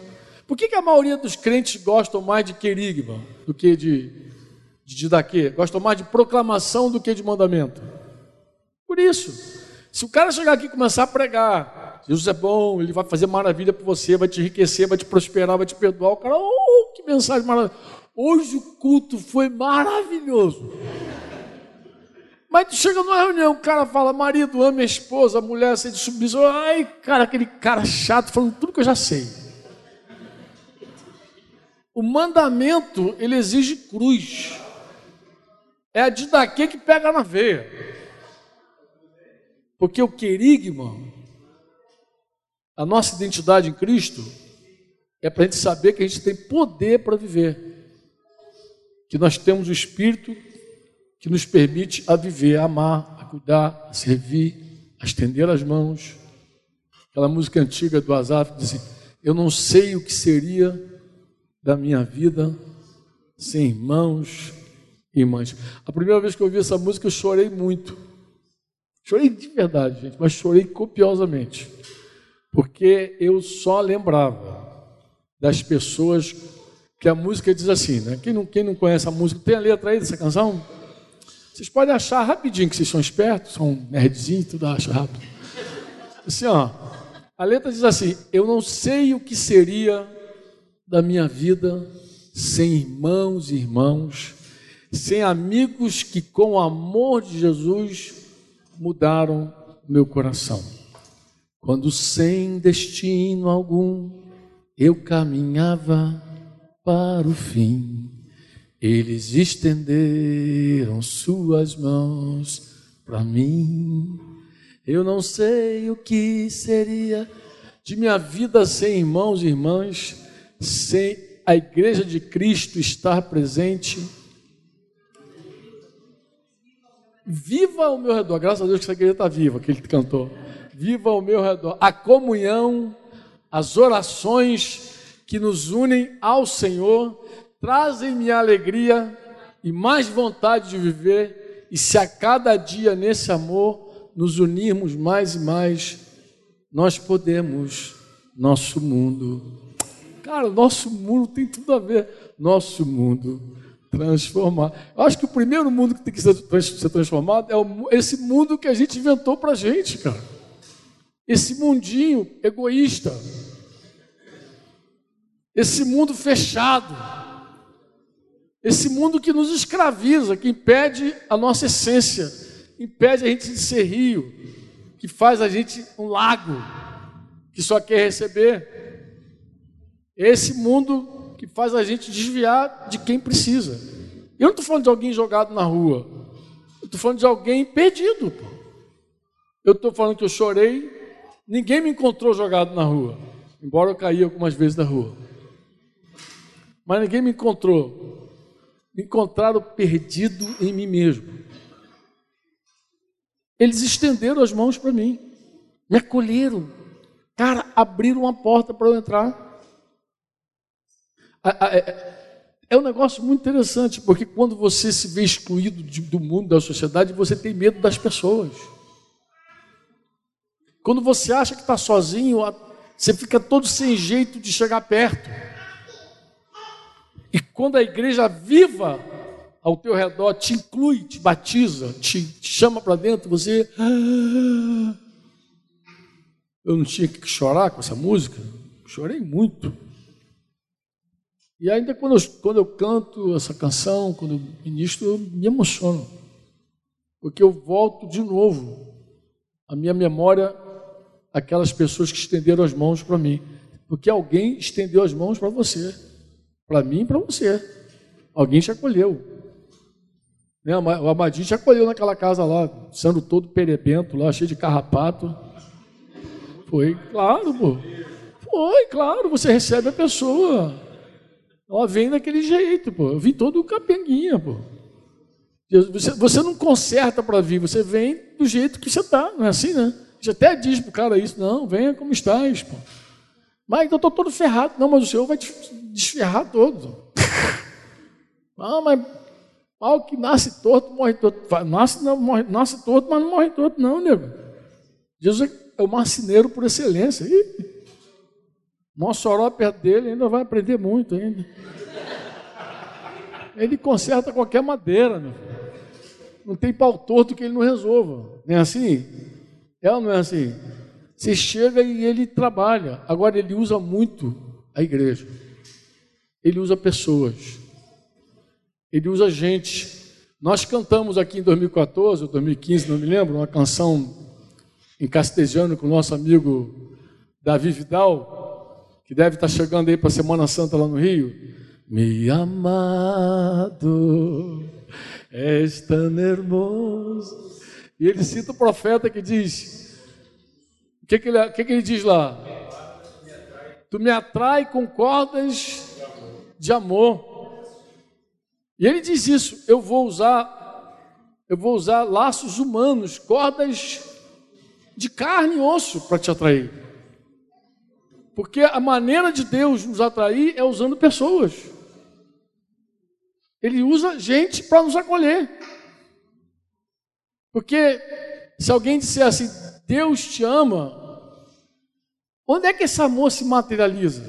Speaker 1: Por que, que a maioria dos crentes gostam mais de querigma do que de, de didaquê? Gostam mais de proclamação do que de mandamento? Por isso. Se o cara chegar aqui e começar a pregar, Jesus é bom, ele vai fazer maravilha para você, vai te enriquecer, vai te prosperar, vai te perdoar, o cara, oh, que mensagem maravilhosa. Hoje o culto foi maravilhoso. Mas tu chega numa reunião, o cara fala, marido ama a esposa, a mulher sente submissão. Ai, cara, aquele cara chato falando tudo que eu já sei. O mandamento, ele exige cruz. É a didaquê que pega na veia. Porque o querigma, a nossa identidade em Cristo, é para a gente saber que a gente tem poder para viver. que nós temos o Espírito que nos permite a viver, a amar, a cuidar, a servir, a estender as mãos. Aquela música antiga do Azaf diz assim, eu não sei o que seria da minha vida sem irmãos e irmãs. A primeira vez que eu ouvi essa música eu chorei muito. Chorei de verdade, gente, mas chorei copiosamente. Porque eu só lembrava das pessoas que a música diz assim, né? Quem não, quem não conhece a música, tem a letra aí dessa canção? Vocês podem achar rapidinho, que vocês são espertos, são nerdzinhos, tudo acha rápido. Assim, ó, a letra diz assim: Eu não sei o que seria da minha vida sem irmãos e irmãos, sem amigos que, com o amor de Jesus, mudaram meu coração. Quando sem destino algum eu caminhava para o fim, eles estenderam suas mãos para mim. Eu não sei o que seria de minha vida sem irmãos e irmãs, sem a igreja de Cristo estar presente. Viva ao meu redor, graças a Deus que essa igreja está viva, que ele cantou. Viva ao meu redor a comunhão, as orações que nos unem ao Senhor, trazem-me alegria e mais vontade de viver, e se a cada dia nesse amor nos unirmos mais e mais, nós podemos nosso mundo. Cara, nosso mundo tem tudo a ver. Nosso mundo transformar. Eu acho que o primeiro mundo que tem que ser transformado é esse mundo que a gente inventou para gente, cara. Esse mundinho egoísta esse mundo fechado, esse mundo que nos escraviza, que impede a nossa essência, impede a gente de ser rio, que faz a gente um lago, que só quer receber. Esse mundo que faz a gente desviar de quem precisa. Eu não estou falando de alguém jogado na rua, eu estou falando de alguém perdido. Pô. Eu estou falando que eu chorei, ninguém me encontrou jogado na rua, embora eu caí algumas vezes na rua mas ninguém me encontrou. Me encontraram perdido em mim mesmo. Eles estenderam as mãos para mim, me acolheram. Cara, abriram uma porta para eu entrar. É, é um negócio muito interessante, porque quando você se vê excluído do mundo, da sociedade, você tem medo das pessoas. Quando você acha que está sozinho, você fica todo sem jeito de chegar perto. E quando a igreja viva ao teu redor te inclui, te batiza, te, chama para dentro, você. Ah, eu não tinha que chorar com essa música, chorei muito. E ainda quando eu, quando eu canto essa canção, quando eu ministro, eu me emociono. Porque eu volto de novo a minha memória aquelas pessoas que estenderam as mãos para mim. Porque alguém estendeu as mãos para você. Para mim e para você. Alguém te acolheu. Né? O Amadinho te acolheu naquela casa lá, sendo todo perebento lá, cheio de carrapato. Foi, claro, pô. Foi, claro, você recebe a pessoa. Ela vem daquele jeito, pô. Eu vim todo capenguinha, pô. Você, você não conserta para vir, você vem do jeito que você está, não é assim, né? Você até diz pro cara isso, não, venha como estás, pô. Mas então estou todo ferrado. Não, mas o Senhor vai te desferrar todo. Não, mas pau que nasce torto, morre torto. Nasce, não, morre, nasce torto, mas não morre torto, não, nego. Jesus é o marceneiro por excelência. Ih, Mossoró perto dele ainda vai aprender muito ainda. Ele conserta qualquer madeira, meu. Não tem pau torto que ele não resolva. Não é assim? É ou não é assim? Você chega e ele trabalha. Agora, ele usa muito a igreja. Ele usa pessoas. Ele usa gente. Nós cantamos aqui em 2014 ou 2015, não me lembro, uma canção em castelhano com o nosso amigo Davi Vidal, que deve estar chegando aí para a Semana Santa lá no Rio. Me amado, és tão hermoso. E ele cita o profeta que diz: o que, que, ele, que, que ele diz lá? Tu me atrai com cordas de amor. E ele diz isso: eu vou usar eu vou usar laços humanos, cordas de carne e osso para te atrair. Porque a maneira de Deus nos atrair é usando pessoas. Ele usa gente para nos acolher. Porque se alguém disser assim, Deus te ama, onde é que esse amor se materializa?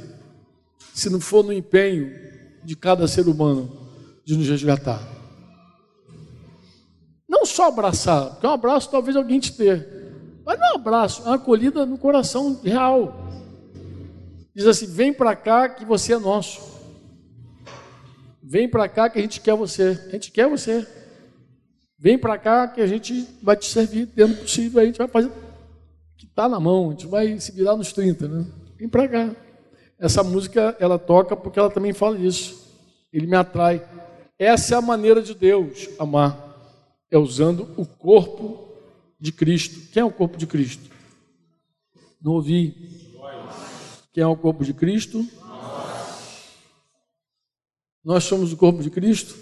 Speaker 1: Se não for no empenho de cada ser humano de nos resgatar. Não só abraçar, porque um abraço talvez alguém te dê. Mas não é um abraço, é uma acolhida no coração real. Diz assim: vem para cá que você é nosso. Vem para cá que a gente quer você. A gente quer você. Vem para cá que a gente vai te servir dentro do possível. A gente vai fazer que está na mão. A gente vai se virar nos 30, né? Vem para cá. Essa música ela toca porque ela também fala isso. Ele me atrai. Essa é a maneira de Deus amar é usando o corpo de Cristo. Quem é o corpo de Cristo? Não ouvi. Quem é o corpo de Cristo? Nós somos o corpo de Cristo?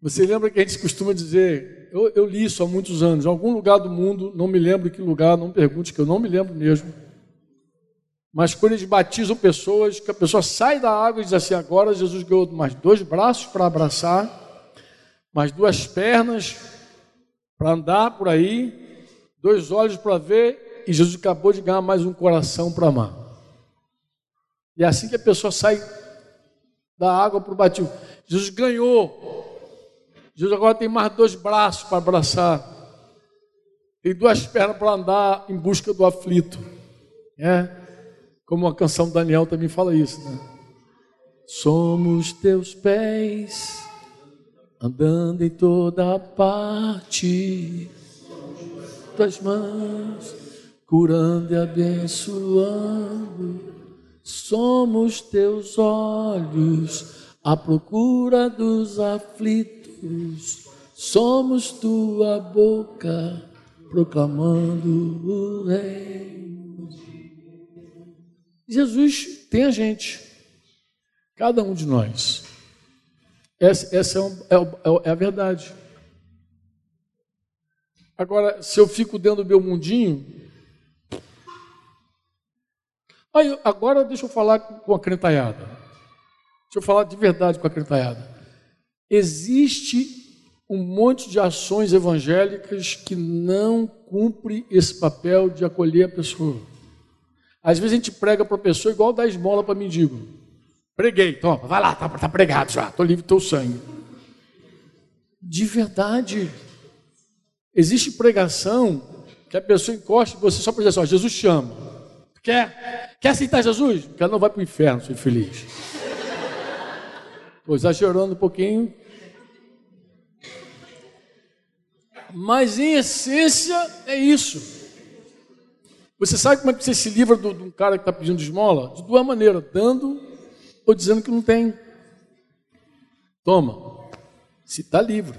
Speaker 1: Você lembra que a gente costuma dizer, eu, eu, li isso há muitos anos, em algum lugar do mundo, não me lembro que lugar, não pergunte, que eu não me lembro mesmo. Mas quando eles batizam pessoas, que a pessoa sai da água e diz assim: agora Jesus ganhou mais dois braços para abraçar mais duas pernas para andar por aí, dois olhos para ver, e Jesus acabou de ganhar mais um coração para amar. E é assim que a pessoa sai da água para o batismo. Jesus ganhou. Jesus agora tem mais dois braços para abraçar. Tem duas pernas para andar em busca do aflito. É? Como a canção do Daniel também fala isso. Né? Somos teus pés andando em toda parte, tuas mãos curando e abençoando. Somos teus olhos à procura dos aflitos, somos tua boca proclamando o reino. Jesus tem a gente, cada um de nós. Essa, essa é, é, é, é, a verdade. Agora, se eu fico dentro do meu mundinho. Aí, agora deixa eu falar com a crentaiada. Deixa eu falar de verdade com a crentaiada. Existe um monte de ações evangélicas que não cumpre esse papel de acolher a pessoa. Às vezes a gente prega para a pessoa igual dar esmola para mendigo. Preguei, toma, vai lá, tá, tá pregado já, estou livre do teu sangue. De verdade, existe pregação que a pessoa encosta em você só para dizer assim, ó, Jesus chama. Quer? Quer aceitar Jesus? Porque ela não vai para o inferno, sou feliz. Estou exagerando um pouquinho. Mas em essência é isso. Você sabe como é que você se livra de um cara que está pedindo esmola? De duas maneiras, dando ou dizendo que não tem. Toma, se está livre.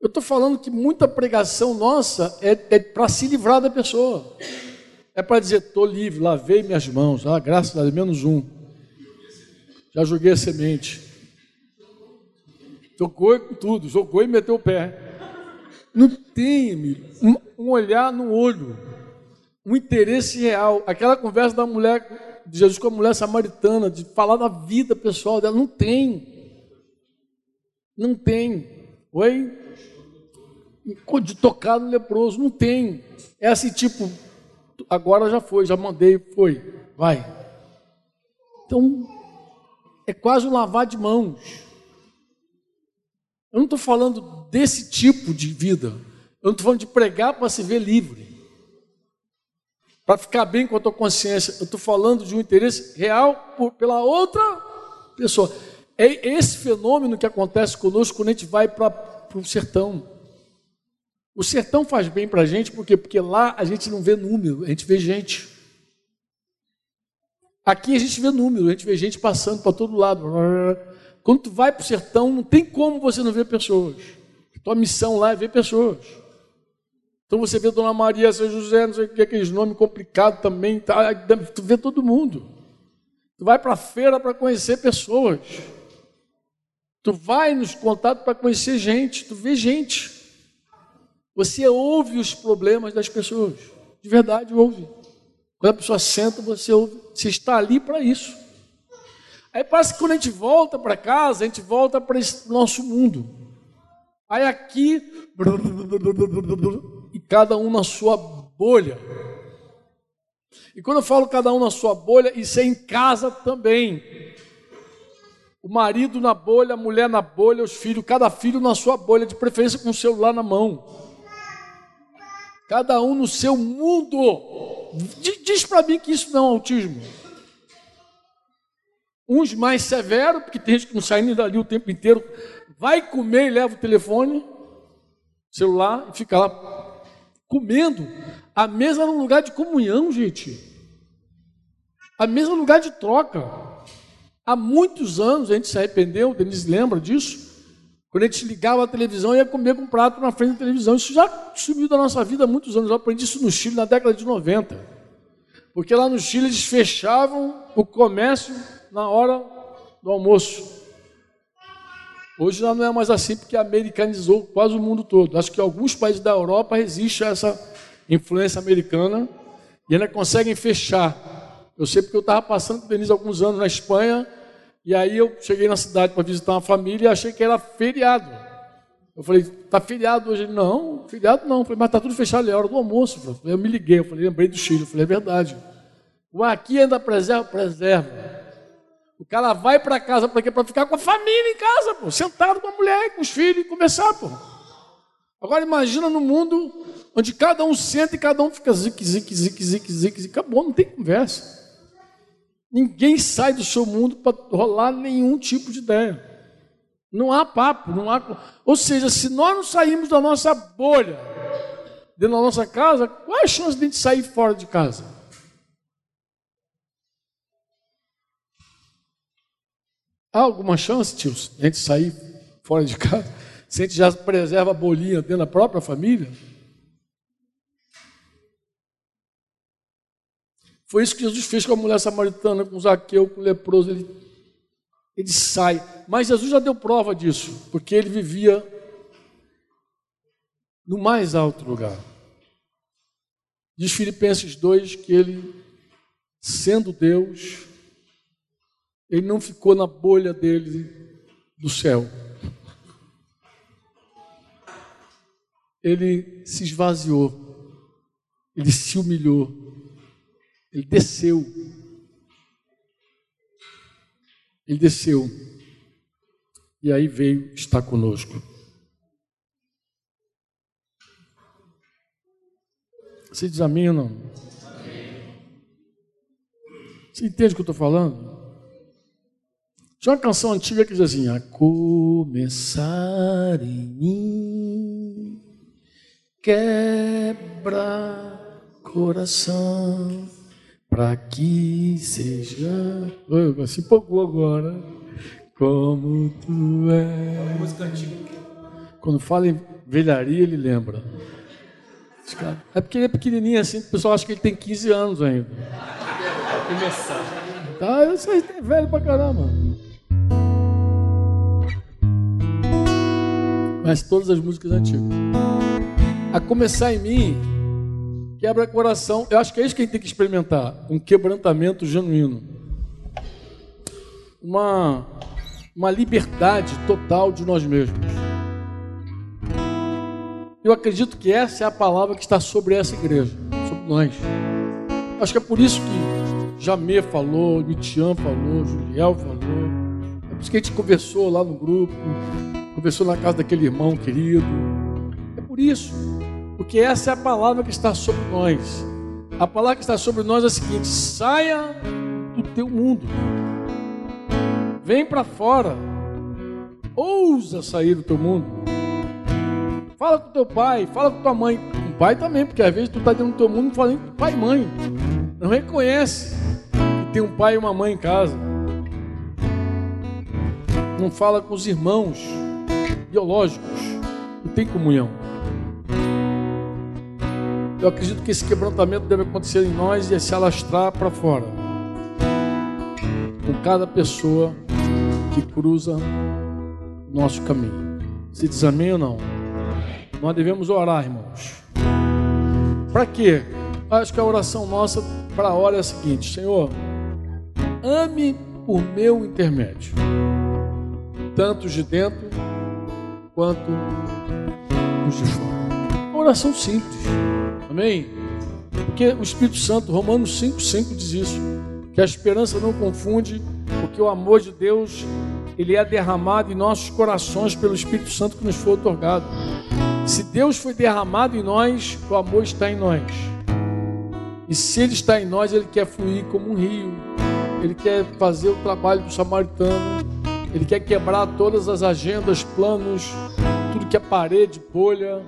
Speaker 1: Eu estou falando que muita pregação nossa é, é para se livrar da pessoa. É para dizer, estou livre, lavei minhas mãos, ah, graças a Deus, menos um. Já joguei a semente. Tocou com tudo, jogou e meteu o pé. Não tem, amigo, um, um olhar no olho, um interesse real. Aquela conversa da mulher de Jesus com a mulher samaritana, de falar da vida pessoal dela. Não tem. Não tem. Oi? De tocar no leproso. Não tem. É assim, tipo, agora já foi, já mandei, foi. Vai. Então, é quase um lavar de mãos. Eu não estou falando desse tipo de vida. Eu não estou falando de pregar para se ver livre para ficar bem com a tua consciência. Eu estou falando de um interesse real por, pela outra pessoa. É esse fenômeno que acontece conosco quando a gente vai para o sertão. O sertão faz bem para a gente, por quê? Porque lá a gente não vê número, a gente vê gente. Aqui a gente vê número, a gente vê gente passando para todo lado. Quando tu vai para o sertão, não tem como você não ver pessoas. Tua missão lá é ver pessoas. Então você vê Dona Maria, São José, não sei o que, aqueles nomes complicados também, tá, tu vê todo mundo. Tu vai para a feira para conhecer pessoas. Tu vai nos contatos para conhecer gente, tu vê gente. Você ouve os problemas das pessoas. De verdade, ouve. Quando a pessoa senta, você ouve. Você está ali para isso. Aí parece que quando a gente volta para casa, a gente volta para esse nosso mundo. Aí aqui, e cada um na sua bolha. E quando eu falo cada um na sua bolha, isso é em casa também. O marido na bolha, a mulher na bolha, os filhos, cada filho na sua bolha, de preferência com o celular na mão. Cada um no seu mundo. Diz para mim que isso não é autismo. Uns mais severos, porque tem gente que não sai nem dali o tempo inteiro, vai comer e leva o telefone, celular, e fica lá comendo. A mesa era um lugar de comunhão, gente. A mesa é um lugar de troca. Há muitos anos a gente se arrependeu, Denise lembra disso? Quando a gente ligava a televisão, ia comer com um prato na frente da televisão. Isso já sumiu da nossa vida há muitos anos. Eu aprendi isso no Chile na década de 90. Porque lá no Chile eles fechavam o comércio na hora do almoço. Hoje já não é mais assim, porque americanizou quase o mundo todo. Acho que alguns países da Europa resistem a essa influência americana e ainda conseguem fechar. Eu sei porque eu estava passando com o Denise alguns anos na Espanha e aí eu cheguei na cidade para visitar uma família e achei que era feriado. Eu falei, tá feriado hoje? Ele, não, feriado não. Eu falei, mas tá tudo fechado, é hora do almoço. Eu me liguei, eu falei, lembrei do Chile. Eu falei, é verdade. O aqui ainda preserva, preserva. O cara vai para casa para quê? Para ficar com a família em casa, pô, sentado com a mulher, com os filhos e conversar, pô. Agora imagina no mundo onde cada um senta e cada um fica zique, zique, zique, zique, zique, zique. Acabou, não tem conversa. Ninguém sai do seu mundo para rolar nenhum tipo de ideia. Não há papo, não há. Ou seja, se nós não saímos da nossa bolha, dentro da nossa casa, qual é a chance de a gente sair fora de casa? Há alguma chance, tios, de a gente sair fora de casa? Se a gente já preserva a bolinha dentro da própria família? Foi isso que Jesus fez com a mulher samaritana, com Zaqueu, com o leproso. Ele, ele sai. Mas Jesus já deu prova disso, porque ele vivia no mais alto lugar. Diz Filipenses 2 que ele, sendo Deus, ele não ficou na bolha dele do céu. Ele se esvaziou, ele se humilhou, ele desceu. Ele desceu. E aí veio estar conosco. Você diz amém? Você entende o que eu estou falando? Tinha uma canção antiga que diz assim: A começar em mim, quebra coração para que seja. Se empolgou agora. Como tu é. Antiga. Quando fala em velharia, ele lembra. É porque ele é pequenininho assim, o pessoal acha que ele tem 15 anos ainda. Começar. Tá, eu sei, é velho pra caramba. Mas todas as músicas antigas. A começar em mim, Quebra coração. Eu acho que é isso que a gente tem que experimentar. Um quebrantamento genuíno. Uma, uma liberdade total de nós mesmos. Eu acredito que essa é a palavra que está sobre essa igreja, sobre nós. Acho que é por isso que Jamê falou, Mitian falou, Juliel falou. É por isso que a gente conversou lá no grupo, conversou na casa daquele irmão querido. É por isso. Porque essa é a palavra que está sobre nós. A palavra que está sobre nós é a seguinte: saia do teu mundo. Vem para fora. Ousa sair do teu mundo. Fala com teu pai, fala com tua mãe. Com o pai também, porque às vezes tu está dentro do teu mundo não fala nem com pai e mãe. Não reconhece que tem um pai e uma mãe em casa. Não fala com os irmãos biológicos. Não tem comunhão. Eu acredito que esse quebrantamento deve acontecer em nós e se alastrar para fora. Com cada pessoa que cruza nosso caminho. Se diz ou não? Nós devemos orar, irmãos. Para quê? Acho que a oração nossa para a hora é a seguinte: Senhor, ame por meu intermédio, tanto os de dentro quanto os de fora. Uma oração simples, amém? Porque o Espírito Santo, Romanos 5,5 diz isso, que a esperança não confunde, porque o amor de Deus ele é derramado em nossos corações pelo Espírito Santo que nos foi otorgado. Se Deus foi derramado em nós, o amor está em nós. E se Ele está em nós, Ele quer fluir como um rio. Ele quer fazer o trabalho do samaritano. Ele quer quebrar todas as agendas, planos, que é parede, bolha,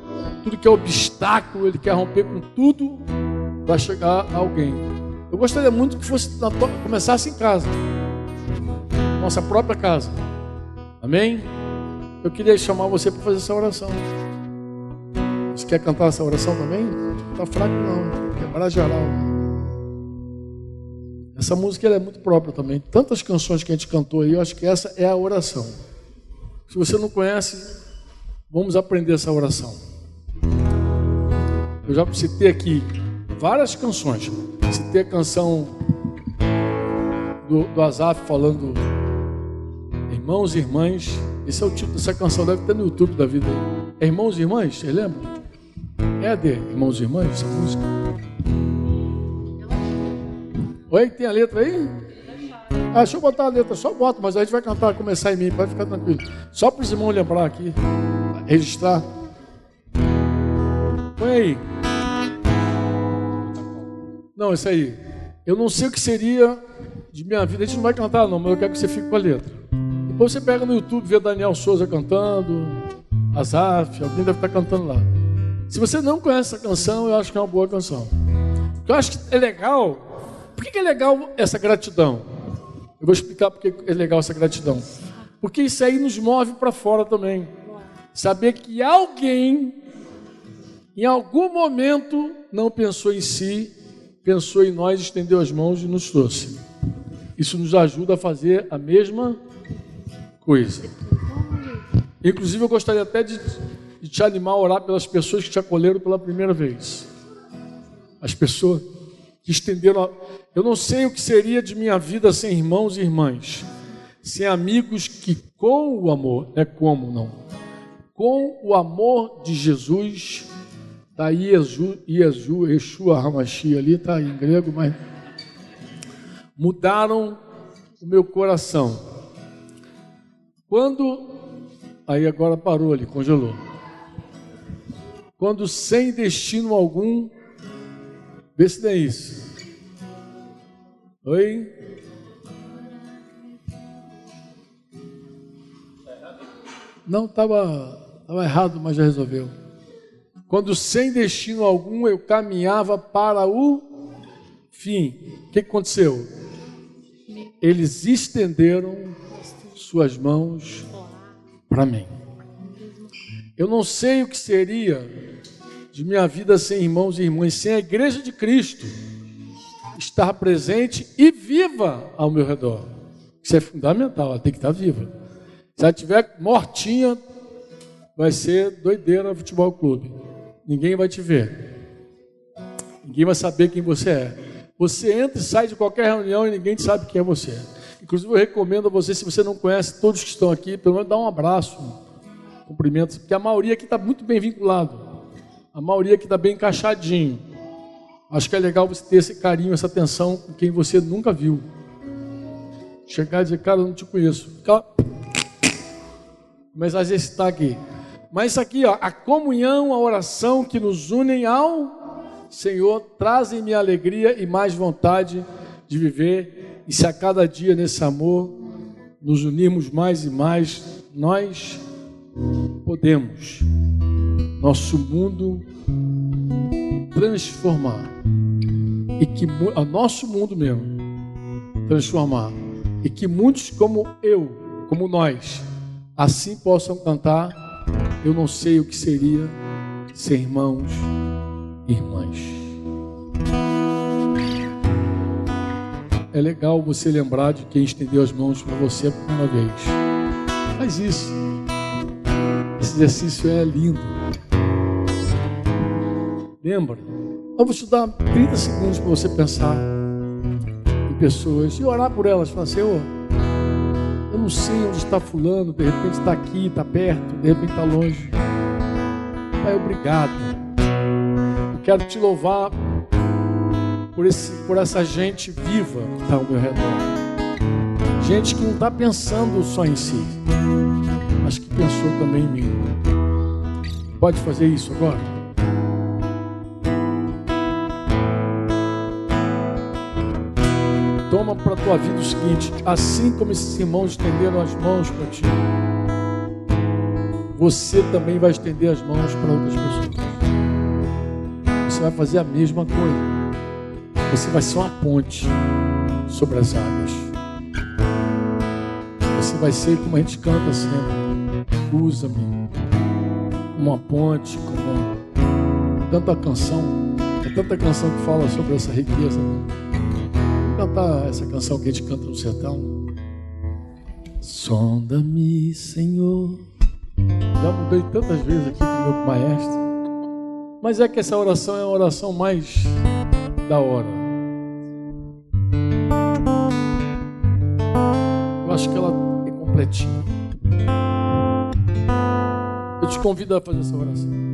Speaker 1: tudo que é obstáculo. Ele quer romper com tudo para chegar a alguém. Eu gostaria muito que fosse começasse em casa, nossa própria casa. Amém? Eu queria chamar você para fazer essa oração. Você quer cantar essa oração também? Tá fraco não, quebrar geral. Essa música é muito própria também. Tantas canções que a gente cantou aí, eu acho que essa é a oração. Se você não conhece, vamos aprender essa oração. Eu já citei aqui várias canções. Citei a canção do, do Azaf falando Irmãos e Irmãs. Esse é o título dessa canção, deve ter no YouTube da vida. É Irmãos e Irmãs? Você lembra? É de Irmãos e Irmãs, essa música? Oi, tem a letra aí? Ah, deixa eu botar a letra, só bota, mas a gente vai cantar, começar em mim, pode ficar tranquilo. Só para os irmãos lembrar aqui, registrar. Põe aí. Não, isso aí. Eu não sei o que seria de minha vida. A gente não vai cantar, não, mas eu quero que você fique com a letra. Depois você pega no YouTube, vê Daniel Souza cantando, Azaf, alguém deve estar cantando lá. Se você não conhece essa canção, eu acho que é uma boa canção. Eu acho que é legal. Por que é legal essa gratidão? Eu vou explicar por que é legal essa gratidão. Porque isso aí nos move para fora também. Saber que alguém, em algum momento, não pensou em si pensou em nós, estendeu as mãos e nos trouxe. Isso nos ajuda a fazer a mesma coisa. Inclusive, eu gostaria até de, de te animar a orar pelas pessoas que te acolheram pela primeira vez. As pessoas que estenderam. A... Eu não sei o que seria de minha vida sem irmãos e irmãs, sem amigos que, com o amor, é como não, com o amor de Jesus, Está Iesu, Iesu, Yeshua Hamashi ali, está em grego, mas mudaram o meu coração. Quando, aí agora parou ali, congelou. Quando sem destino algum, vê se tem isso. Oi? Não, estava tava errado, mas já resolveu quando sem destino algum eu caminhava para o fim. O que aconteceu? Eles estenderam suas mãos para mim. Eu não sei o que seria de minha vida sem irmãos e irmãs, sem a igreja de Cristo estar presente e viva ao meu redor. Isso é fundamental, ela tem que estar viva. Se ela estiver mortinha, vai ser doideira futebol clube. Ninguém vai te ver. Ninguém vai saber quem você é. Você entra e sai de qualquer reunião e ninguém sabe quem é você. Inclusive, eu recomendo a você, se você não conhece todos que estão aqui, pelo menos dá um abraço, um cumprimento, porque a maioria aqui está muito bem vinculado. A maioria aqui está bem encaixadinho. Acho que é legal você ter esse carinho, essa atenção com quem você nunca viu. Chegar e dizer, cara, eu não te conheço. Mas às vezes está aqui. Mas aqui, ó, a comunhão, a oração que nos unem ao Senhor, trazem-me alegria e mais vontade de viver. E se a cada dia nesse amor nos unirmos mais e mais, nós podemos nosso mundo transformar. E que o nosso mundo mesmo transformar. E que muitos como eu, como nós, assim possam cantar eu não sei o que seria ser irmãos e irmãs. É legal você lembrar de quem estendeu as mãos para você a primeira vez. Faz isso. Esse exercício é lindo. Lembra? Eu vou te dar 30 segundos para você pensar em pessoas e orar por elas. Falar, Senhor, eu não sei onde está fulano, de repente está aqui, está perto, de repente está longe. Pai, obrigado. Eu quero te louvar por, esse, por essa gente viva que está ao meu redor. Gente que não está pensando só em si, mas que pensou também em mim. Pode fazer isso agora? Toma para a tua vida o seguinte: assim como esses irmãos estenderam as mãos para ti, você também vai estender as mãos para outras pessoas. Você vai fazer a mesma coisa. Você vai ser uma ponte sobre as águas. Você vai ser como a gente canta sempre. Usa-me como uma ponte, como tanta canção. É tanta canção que fala sobre essa riqueza. Cantar essa canção que a gente canta no sertão. Sonda-me, Senhor. Já mudei tantas vezes aqui com meu maestro. Mas é que essa oração é a oração mais da hora. acho que ela é completinha. Eu te convido a fazer essa oração.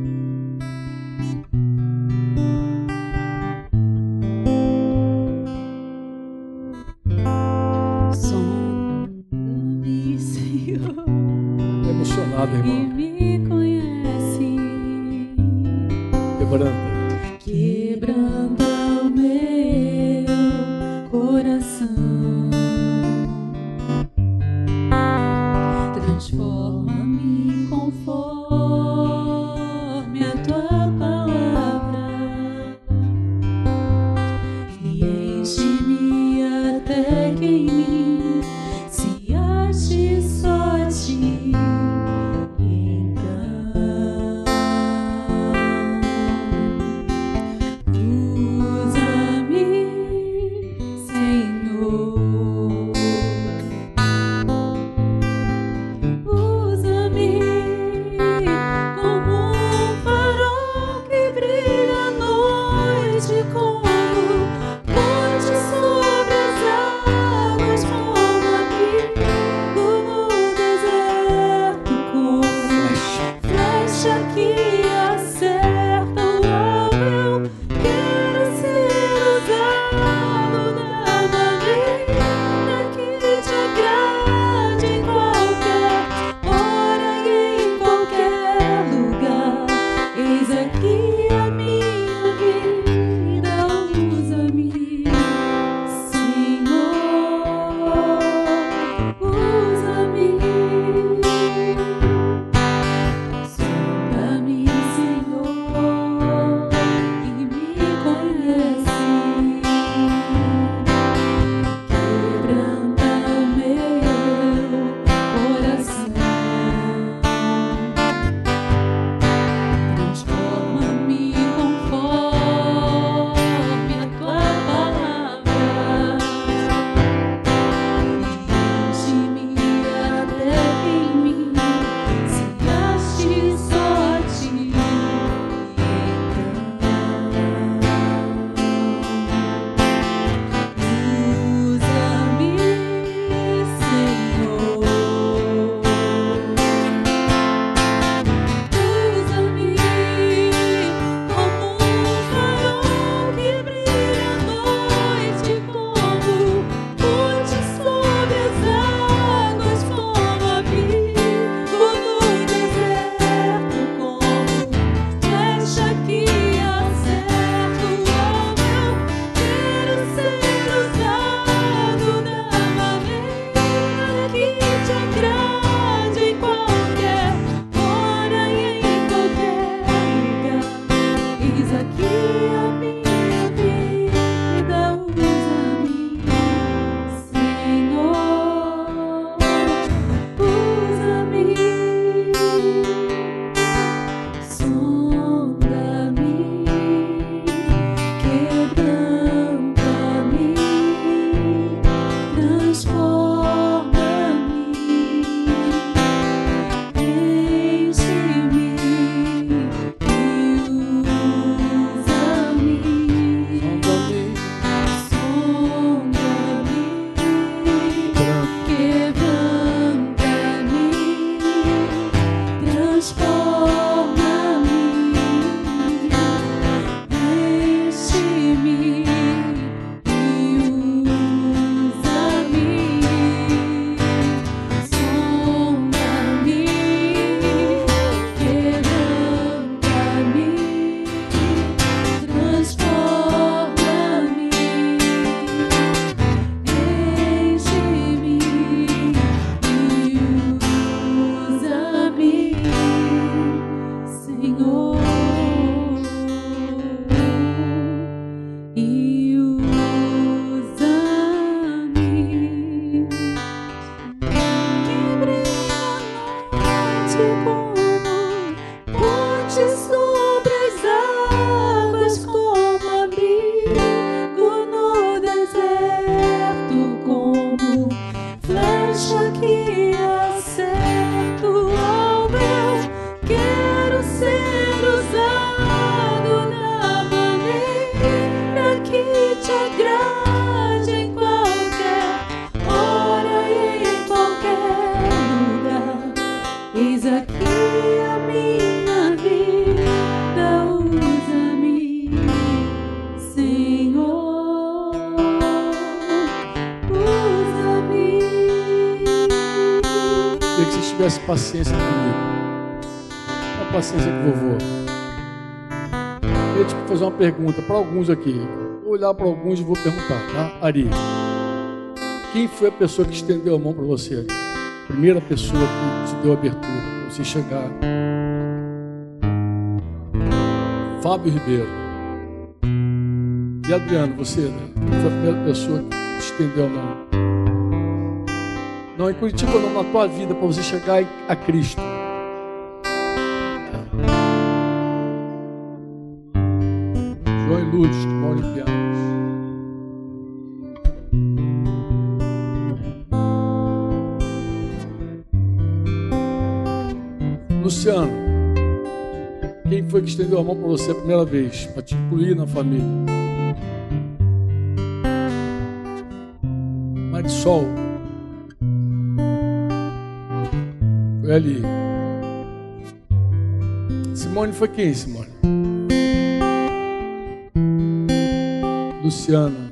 Speaker 1: Paciência comigo. Uma paciência com vovô. Queria te fazer uma pergunta para alguns aqui. Vou olhar para alguns e vou perguntar, tá? Ari, quem foi a pessoa que estendeu a mão para você? Primeira pessoa que te deu abertura para você chegar. Fábio Ribeiro. E Adriano, você, né? Foi a primeira pessoa que te estendeu a mão? Não, em Curitiba não, na tua vida, para você chegar a Cristo. João e Lourdes, que em Pianos. Luciano, quem foi que estendeu a mão para você a primeira vez, para te incluir na família? Marisol, foi ali. Simone foi quem, Simone? Luciana.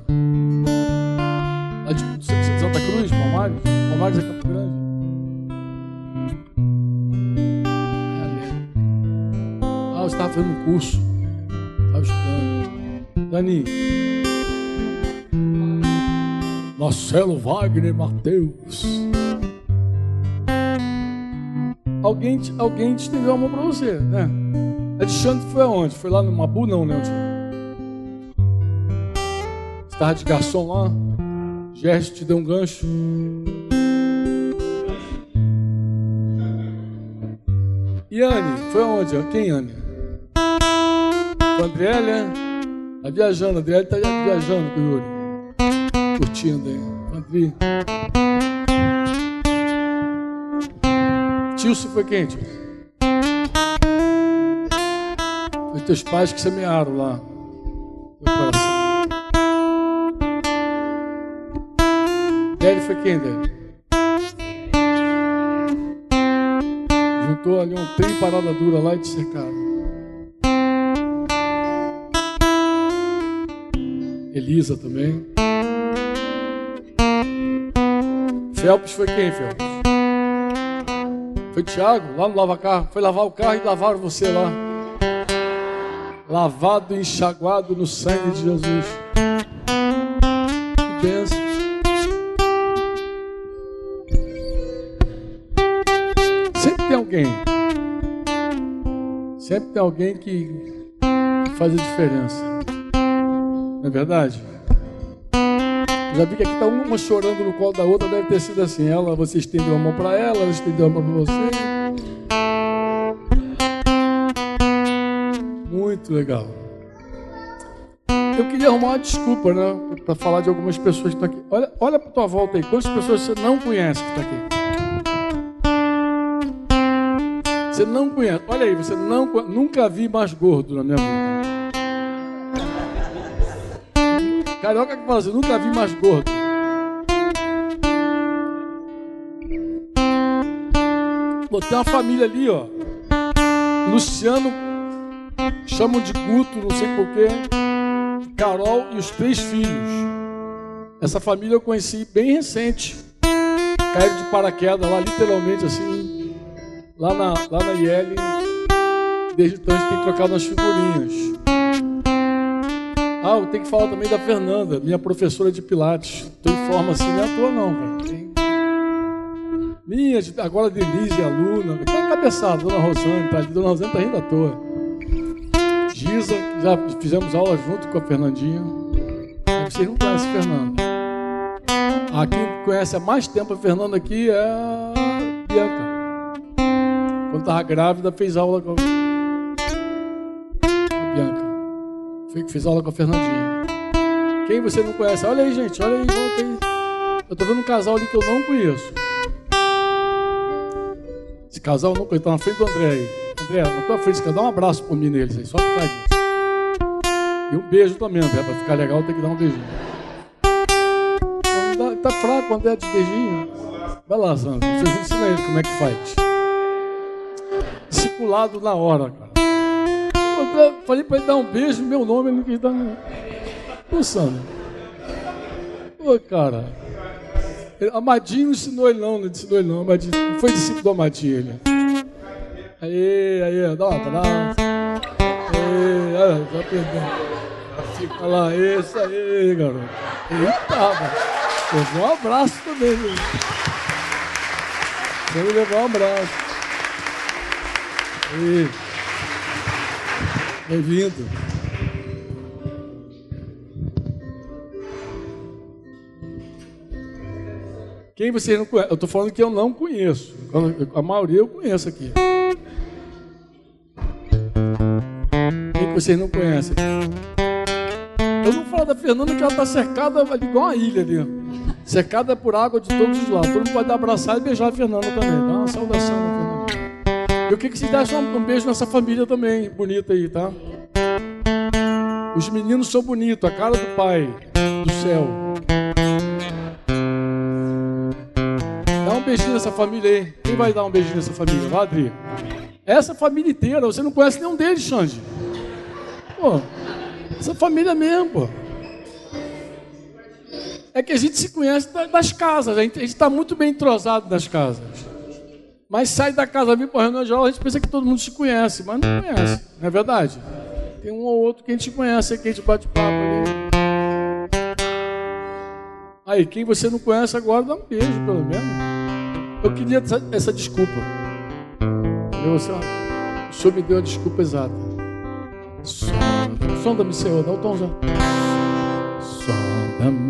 Speaker 1: Lá de Santa Cruz, Palmares? Palmares é Campo Grande? Ah, você estava fazendo um curso. Estava estudando. Dani. Marcelo Wagner Matheus. Alguém, alguém te estendeu a mão para você, né? Alexandre foi aonde? Foi lá no Mabu, não, né? Você estava de garçom lá? Gerson te deu um gancho. E Anne, foi aonde? Quem, Anne? Foi a Andrélia? Tá viajando, a Andrélia tá viajando com o Yuri. Curtindo aí. André. Tilson foi quem, tio? Foi teus pais que semearam lá. Teu coração. Délio foi quem, Délio? Juntou ali um trem parada dura lá e te cercaram. Elisa também. Felps foi quem, Felps? Foi Tiago, lá no lava-carro. Foi lavar o carro e lavaram você lá. Lavado e enxaguado no sangue de Jesus. Que bênção. Sempre tem alguém. Sempre tem alguém que faz a diferença. Não é verdade? Já vi que aqui está uma chorando no colo da outra, deve ter sido assim. Ela, você estendeu a mão para ela, ela estendeu a mão para você. Muito legal. Eu queria arrumar uma desculpa, né? Para falar de algumas pessoas que estão aqui. Olha, olha para tua volta aí. Quantas pessoas você não conhece que está aqui? Você não conhece. Olha aí, você não nunca vi mais gordo na minha vida. Carioca que fala assim, nunca vi mais gordo. Pô, tem uma família ali, ó. Luciano, chamam de Guto, não sei porquê. Carol e os três filhos. Essa família eu conheci bem recente. Caíram de paraquedas lá, literalmente assim. Lá na, lá na IL. Desde então a gente tem trocado umas figurinhas. Ah, que falar também da Fernanda, minha professora de Pilates. Estou em forma assim, não é à toa não, cara. Minha, agora Denise, aluna. Tem a cabeçada, Dona Rosane, tá ali. Dona Rosane tá rindo à toa. Giza, já fizemos aula junto com a Fernandinha. Vocês não conhecem a Fernanda. A quem conhece há mais tempo a Fernanda aqui é a Bianca.
Speaker 2: Quando estava grávida, fez aula com a Bianca. Fez aula com a Fernandinha. Quem você não conhece? Olha aí, gente, olha aí, aí. Eu tô vendo um casal ali que eu não conheço. Esse casal não conheço, tá na frente do André aí. André, na tua frente, quer dar um abraço por mim neles aí, só por causa disso. E um beijo também, André, pra ficar legal tem que dar um beijinho. Dá- Tá fraco, André, de beijinho. Vai lá, Sandro, você ensina ele como é que faz. Discipulado na hora, cara. Eu falei pra ele dar um beijo, meu nome, ele não quis dar. Pô, Sandro. Pô, cara. Ele- Amadinho não ensinou ele não, não ensinou ele não. Amadinho, não foi discípulo do Amadinho ele. Aí, aí, dá um abraço. Aí, olha, tá perdendo. Olha lá, isso aí, garoto. Eita, mano. Levou um abraço também, viu? Vamos levar um abraço. Aí. Bem-vindo. Quem vocês não conhecem? Eu estou falando que eu não conheço. A maioria eu conheço aqui. Quem que vocês não conhecem? Eu não falo da Fernanda que ela está cercada igual uma ilha ali. Cercada por água de todos os lados. Todo mundo pode abraçar e beijar a Fernanda também. Dá uma saudação na Fernanda. Eu queria que vocês dessem um beijo nessa família também, bonita aí, tá? Os meninos são bonitos, a cara do pai do céu. Dá um beijinho nessa família aí. Quem vai dar um beijinho nessa família? Vai, Adri. Essa família inteira, você não conhece nenhum deles, Xande. Pô, essa família mesmo, pô. É que a gente se conhece da- das casas, a gente está muito bem entrosado nas casas. Mas sai da casa, vem para reunião geral, a gente pensa que todo mundo se conhece, mas não conhece, não é verdade? Tem um ou outro que a gente conhece, que a gente bate papo ali. Aí, quem você não conhece agora, dá um beijo, pelo menos. Eu queria essa, essa desculpa. Eu, ó, o senhor me deu a desculpa exata. Sonda- Sonda-me, Senhor, dá o tom já. Sonda-me,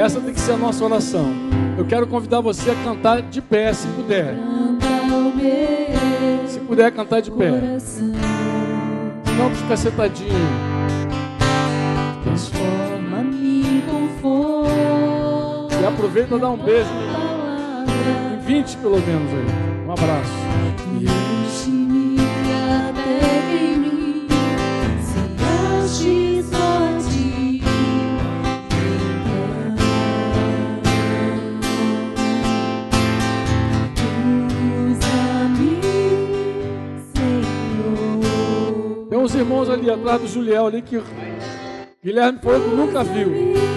Speaker 2: Essa tem que ser a nossa oração. Eu quero convidar você a cantar de pé, se puder. Se puder cantar de pé. Não ficar sentadinho.
Speaker 1: Transforma-me com força.
Speaker 2: E aproveita e dá um beijo. Em 20 pelo menos aí. Um abraço. Tem uns irmãos ali atrás do Juliel ali que Guilherme falou que nunca viu.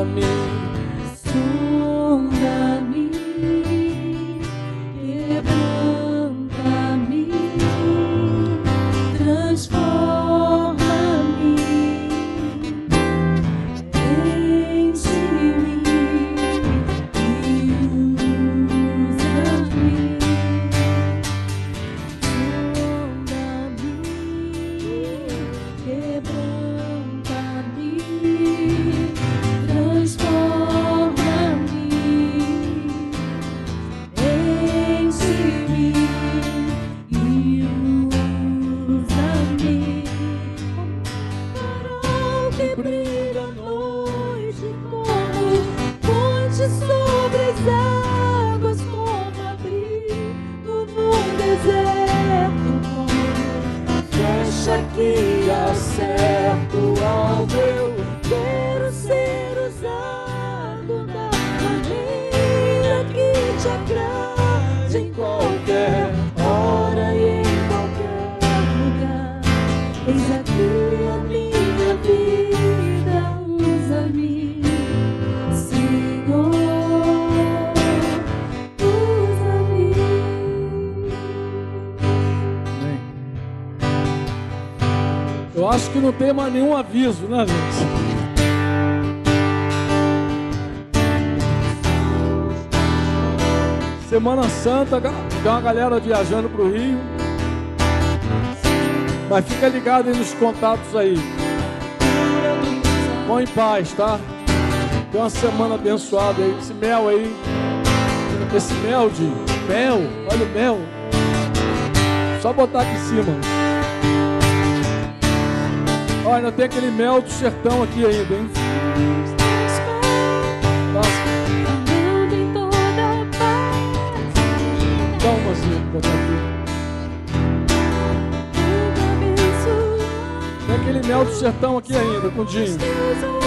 Speaker 2: amei. Mais nenhum aviso, né, gente? Semana Santa, tem uma galera viajando para o Rio. Mas fica ligado aí nos contatos aí. Vão em paz, tá? Tem uma semana abençoada aí. Esse mel aí. Esse mel de mel. Olha o mel. Só botar aqui em cima. Olha, ainda tem aquele mel do sertão aqui ainda, hein? Dá aqui. Tem aquele mel do sertão aqui ainda, com
Speaker 1: Os
Speaker 2: Dinho.
Speaker 1: teus